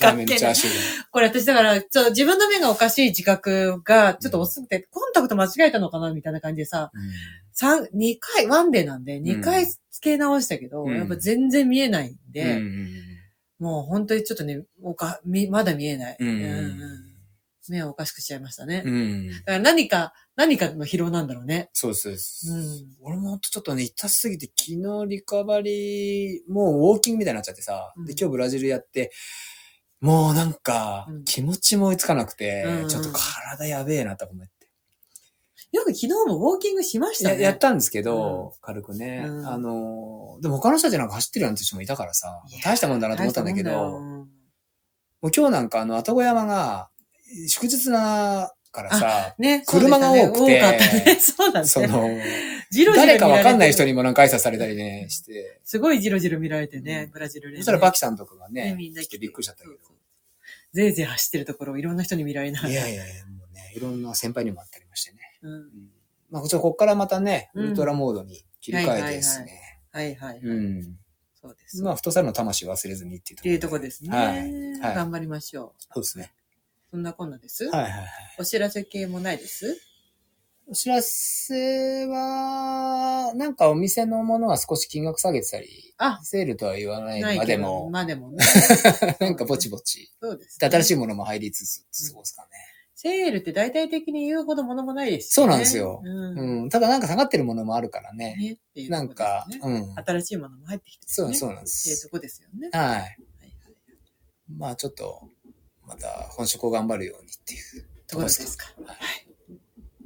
ラーメンのチャーシューでも。これ私だから、ちょっと自分の目がおかしい自覚がちょっと遅くて、うん、コンタクト間違えたのかなみたいな感じでさ、三、うん、2回、ワンデーなんで、2回付け直したけど、うん、やっぱ全然見えないんで、うん、もう本当にちょっとね、おか、み、まだ見えない。うん目をおかしくしちゃいましたね。うん。だから何か、何かの疲労なんだろうね。そうです。うん。俺もちょっとね、痛すぎて、昨日リカバリー、もうウォーキングみたいになっちゃってさ、うん、で、今日ブラジルやって、もうなんか、気持ちも追いつかなくて、うん、ちょっと体やべえなと思って。よく昨日もウォーキングしましたね。ややったんですけど、うん、軽くね、うん、あの、でも他の人たちなんか走ってるような人もいたからさ、大したもんだなと思ったんだけど、もう今日なんかあの、愛宕山が、祝日なからさ、ね、車が多くて、ね。そうだね。その、じろじろ誰かわかんない人にもなんか挨拶されたりね、して。すごいじろじろ見られてね、ブラジルで、そしたらバキさんとかがね、みんな来てびっくりしちゃったけど。ぜいぜい走ってるところをいろんな人に見られない。いやいやいや、もうね、いろんな先輩にも会ったりましてね。うん。まあ、ここからまたね、ウルトラモードに切り替えてですね。はいはい。うん。そうです。まあ、太さの魂忘れずにっていうところ。っていうとこですね。はい。頑張りましょう。そうですね。そんなこんなです。はいはいはい。お知らせ系もないです？お知らせは、なんかお店のものは少し金額下げてたり、あセールとは言わないまでも、まあでもね。なんかぼちぼち。そうです、ね、新しいものも入りつつ過ごすかね。セールって大体的に言うほどものもないですよね。そうなんですよ。うん、うん。ただなんか下がってるものもあるからね。ねねなんか、うん。新しいものも入ってきて、ね、そうそうなんです。っていうとこですよね。はい。はいはい、まあちょっと、また本職を頑張るようにっていうところですか？はい。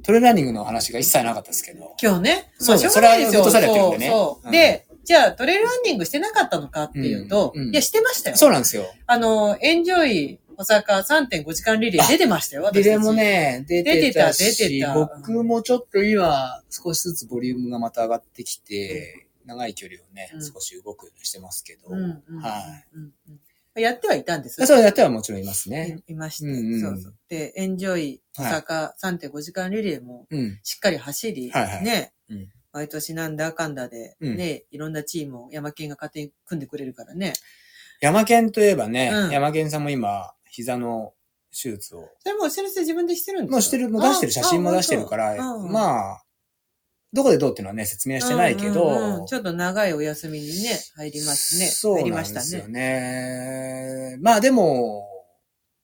トレーラーニングの話が一切なかったですけど。今日ね。そう、それは落とされてるんでね。そう。で、じゃあトレーラーニングしてなかったのかっていうと、いや、してましたよ。そうなんですよ。あの、エンジョイ、大阪3.5時間リレー出てましたよ、リレーもね、出てた出てた。僕もちょっと今、少しずつボリュームがまた上がってきて、長い距離をね、うん少し動くようにしてますけど。うんうんうんはうんうんやってはいたんですい。そうやってはもちろんいますね。いいまして、うんうん。そうそう。で、エンジョイ大阪3.5時間リレーもうん。しっかり走り、はいはい。ね、うん。毎年なんだかんだで、うん。ね、いろんなチームを山県が勝手に組んでくれるからね。山県といえばね、うん。山県さんも今、膝の手術を、それもお知らせ自分でしてるんですか？もうしてる、もう出してる、写真も出してるから、まあ、どこでどうっていうのはね、説明はしてないけど、うんうんうん。ちょっと長いお休みにね、入りますね。そう入りましたなんですよね。ね。まあでも、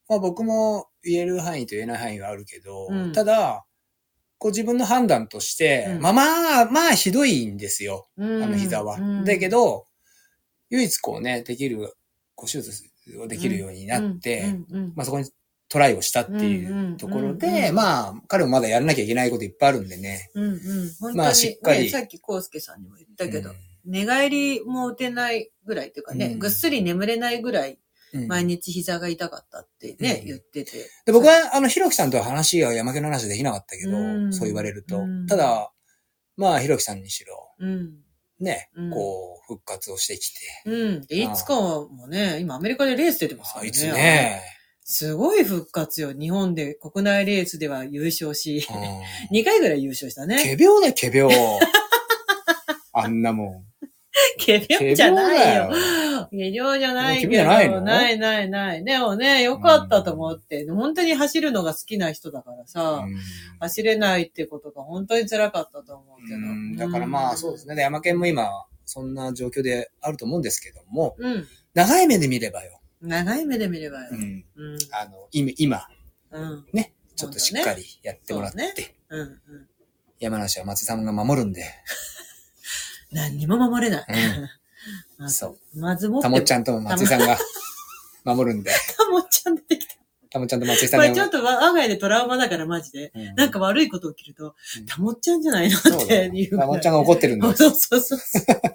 まあ僕も言える範囲と言えない範囲があるけど、うん。ただ、こう自分の判断として、うん。まあまあ、まあひどいんですよ、ああの膝は。うん。だけど、唯一こうね、できる、こう手術をできるようになって、まあそこにトライをしたっていうところで、まあ、彼もまだやらなきゃいけないこといっぱいあるんでね。うんうん。本当に、まあしっかりねさっきコウスケさんにも言ったけど、うん寝返りも打てないぐらいというかね、うんぐっすり眠れないぐらいうん毎日膝が痛かったってね、うん言ってて。で僕は、あの、ひろきさんとは話が山家の話できなかったけど、うんそう言われると。うんただ、まあ、ひろきさんにしろ、うん。ね、うんこう、復活をしてきて。うん。で、いつかはもうね、今アメリカでレース出てますからね。あいつね。すごい復活よ。日本で国内レースでは優勝し、うん2回ぐらい優勝したね。仮病だよ、仮病。あんなもん。軽病じゃないよ。よ。微量じゃないけど。君じゃないの？ないないない。でもね、よかったと思って。本当に走るのが好きな人だからさ、うん走れないってことが本当に辛かったと思うけど。うんだからまあ、そうですね。で山県も今、そんな状況であると思うんですけども、うん。長い目で見ればよ。長い目で見ればよう。ん。うん。あの、今、今、うん。ね、ちょっとしっかりやってもらって、そううん。うん。山梨は松井さんが守るんで、何にも守れない。まずそう。まず持ってたもっちゃんと松井さんが 守るんで、たもっちゃん出てきた。たもっちゃんと松井さんがこれちょっと我が家でトラウマだからマジで。うんなんか悪いこと起きるとうん、たもっちゃんじゃないのっていう。たもっちゃんが怒ってるんだそうよ。そうそう。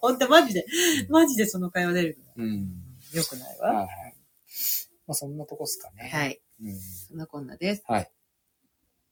ほんとマジで、マジでその会話出る。うん。よくないわ。はいはい。まあそんなとこっすかね。はい。うん。そんなこんなです。はい。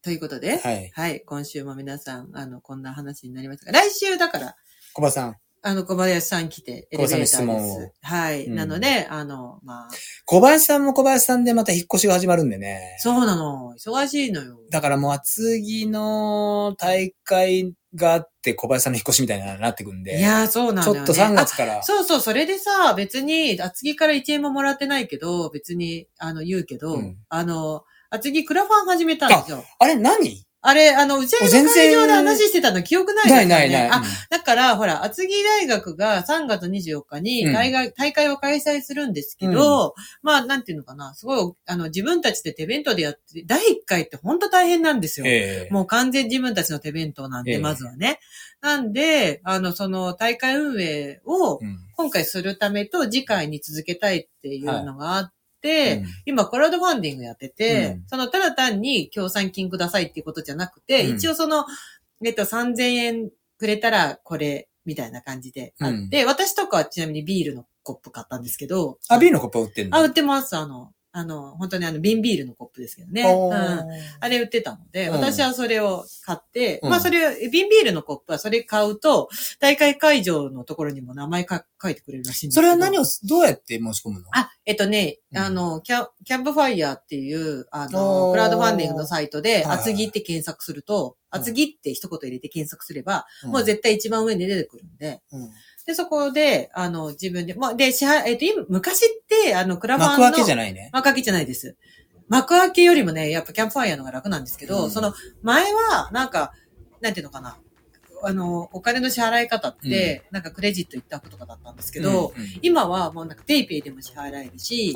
ということで、はい。はい。今週も皆さん、あの、こんな話になりますが、来週だから、小林さん。あの、小林さん来て、エレベーターです。小林さんの質問をはい。うんなので、あの、まあ、小林さんも小林さんでまた引っ越しが始まるんでね。そうなの。忙しいのよ。だからもう厚木の大会があって小林さんの引っ越しみたいになってくんで。いやー、そうなんだよ、ね。ちょっと3月からあ。そうそう、それでさ、別に、厚木から1円ももらってないけど、別に、あの、言うけど、うんあの、厚木クラファン始めたんですよ。あれ何？あれ、あの、打ち上げの会場で話してたの記憶ないですよね。ないないない。あ、だから、ほら、厚木大学が3月24日にうん大会,、大会を開催するんですけど、まあ、なんていうのかな、すごい、あの、自分たちで手弁当でやって、第1回って本当大変なんですよ。ええもう完全自分たちの手弁当なんで、ええまずはね。なんで、あの、その大会運営をうん今回するためと次回に続けたいっていうのがあっ今、クラウドファンディングやってて、うん。その、ただ単に協賛金くださいっていうことじゃなくて、うん。一応その、えっと、3000円くれたらこれ、みたいな感じであって、私とかはちなみにビールのコップ買ったんですけど、あ、ビールのコップは売ってんの？あ、売ってます。あの、あの、本当にあの、瓶ビールのコップですけどね。うん。あれ売ってたので、うん。私はそれを買って、うん。まあそれを、瓶ビールのコップはそれ買うと、大会会場のところにも名前か書いてくれるらしいんですけど。それは何を、どうやって申し込むの？あ、えっとね、うん。あの、キャキャンプファイヤーっていう、あおの、ー。クラウドファンディングのサイトで、厚木って検索すると、うん。厚木って一言入れて検索すれば、うん。もう絶対一番上に出てくるんで、うんで、そこで、あの、自分で、まあ、で、支払、えっと、今、昔って、あの、クラファンの。幕開けじゃないね。幕開けじゃないです。幕開けよりもね、やっぱキャンプファイヤーの方が楽なんですけど、うんその前は、なんか、なんていうのかな。あの、お金の支払い方って、なんかクレジット一択とかだったんですけど、うんうん今はもうなんかペイペイでも支払えるし、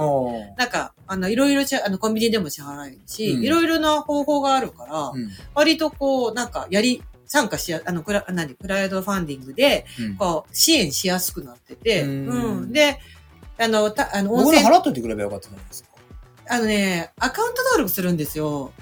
なんか、あの、いろいろしあの、コンビニでも支払えるし、うんいろいろな方法があるから、うん割とこう、なんか、やり、参加しや、あの、クラ、何、クラウドファンディングで、うんこう、支援しやすくなってて、ううんん。で、あの、た、あの、温僕ら泉、払っといてくればよかったじゃないですか。あのね、アカウント登録するんですよ。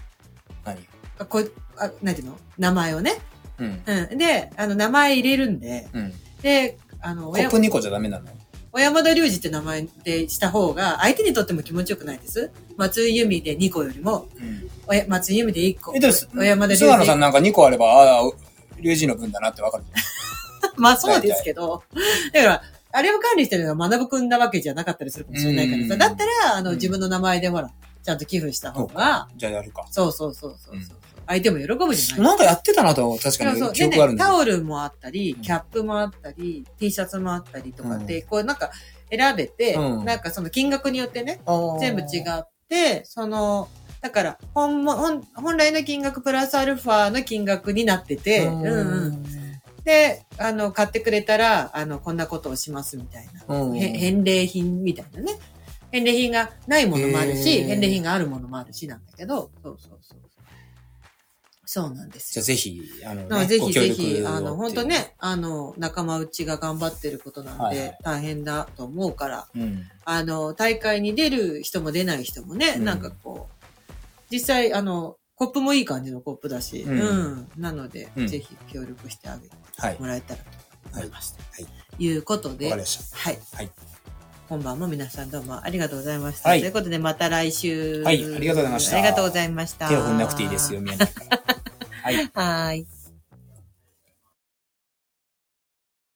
何？あこう、あ、なんていうの？名前をね。うん。うん。で、あの、名前入れるんで、うん。で、あの、コップ2個じゃダメなの？小山田隆二って名前でした方が、相手にとっても気持ちよくないです松井由美で2個よりも、うん。松井由美で1個。え、でも、小山田菅野さん隆なんか2個あれば、ああ、龍二の分だなってわかるじまあそうですけど。だから、あれを管理してるのは学ぶくんなわけじゃなかったりするかもしれないからさ。うんだったら、あの、うん自分の名前でほら、ちゃんと寄付した方が、じゃあやるか。そうそうそうそうそう。相手も喜ぶじゃない。なんかやってたなと、確かに。記憶あるんだ。タオルもあったりうん、キャップもあったり、T シャツもあったりとかで、うこうなんか選べて、うん。なんかその金額によってね、あ全部違って、その、だから、本も、本、本来の金額プラスアルファの金額になってて、うん。うん。で、あの、買ってくれたら、あの、こんなことをしますみたいな。う返礼品みたいなね。返礼品がないものもあるし、返礼品があるものもあるしなんだけど、そうそうそう。そうなんですよじゃあ。ぜひ、あの、ね、ぜひぜひ、をあの、本当。ね、あの、仲間内が頑張ってることなんではいはい、大変だと思うから、うん。あの、大会に出る人も出ない人もね、うんなんかこう、実際、あの、コップもいい感じのコップだし、ううんん。なので、うんぜひ協力してあげてはい。もらえたらと思います。はい。いうことで。はい。はい。今晩も皆さんどうもありがとうございました。はいということで、また来週。はいありがとうございましたありがとうございました。手を踏んなくていいですよ、宮城から。はい。はい。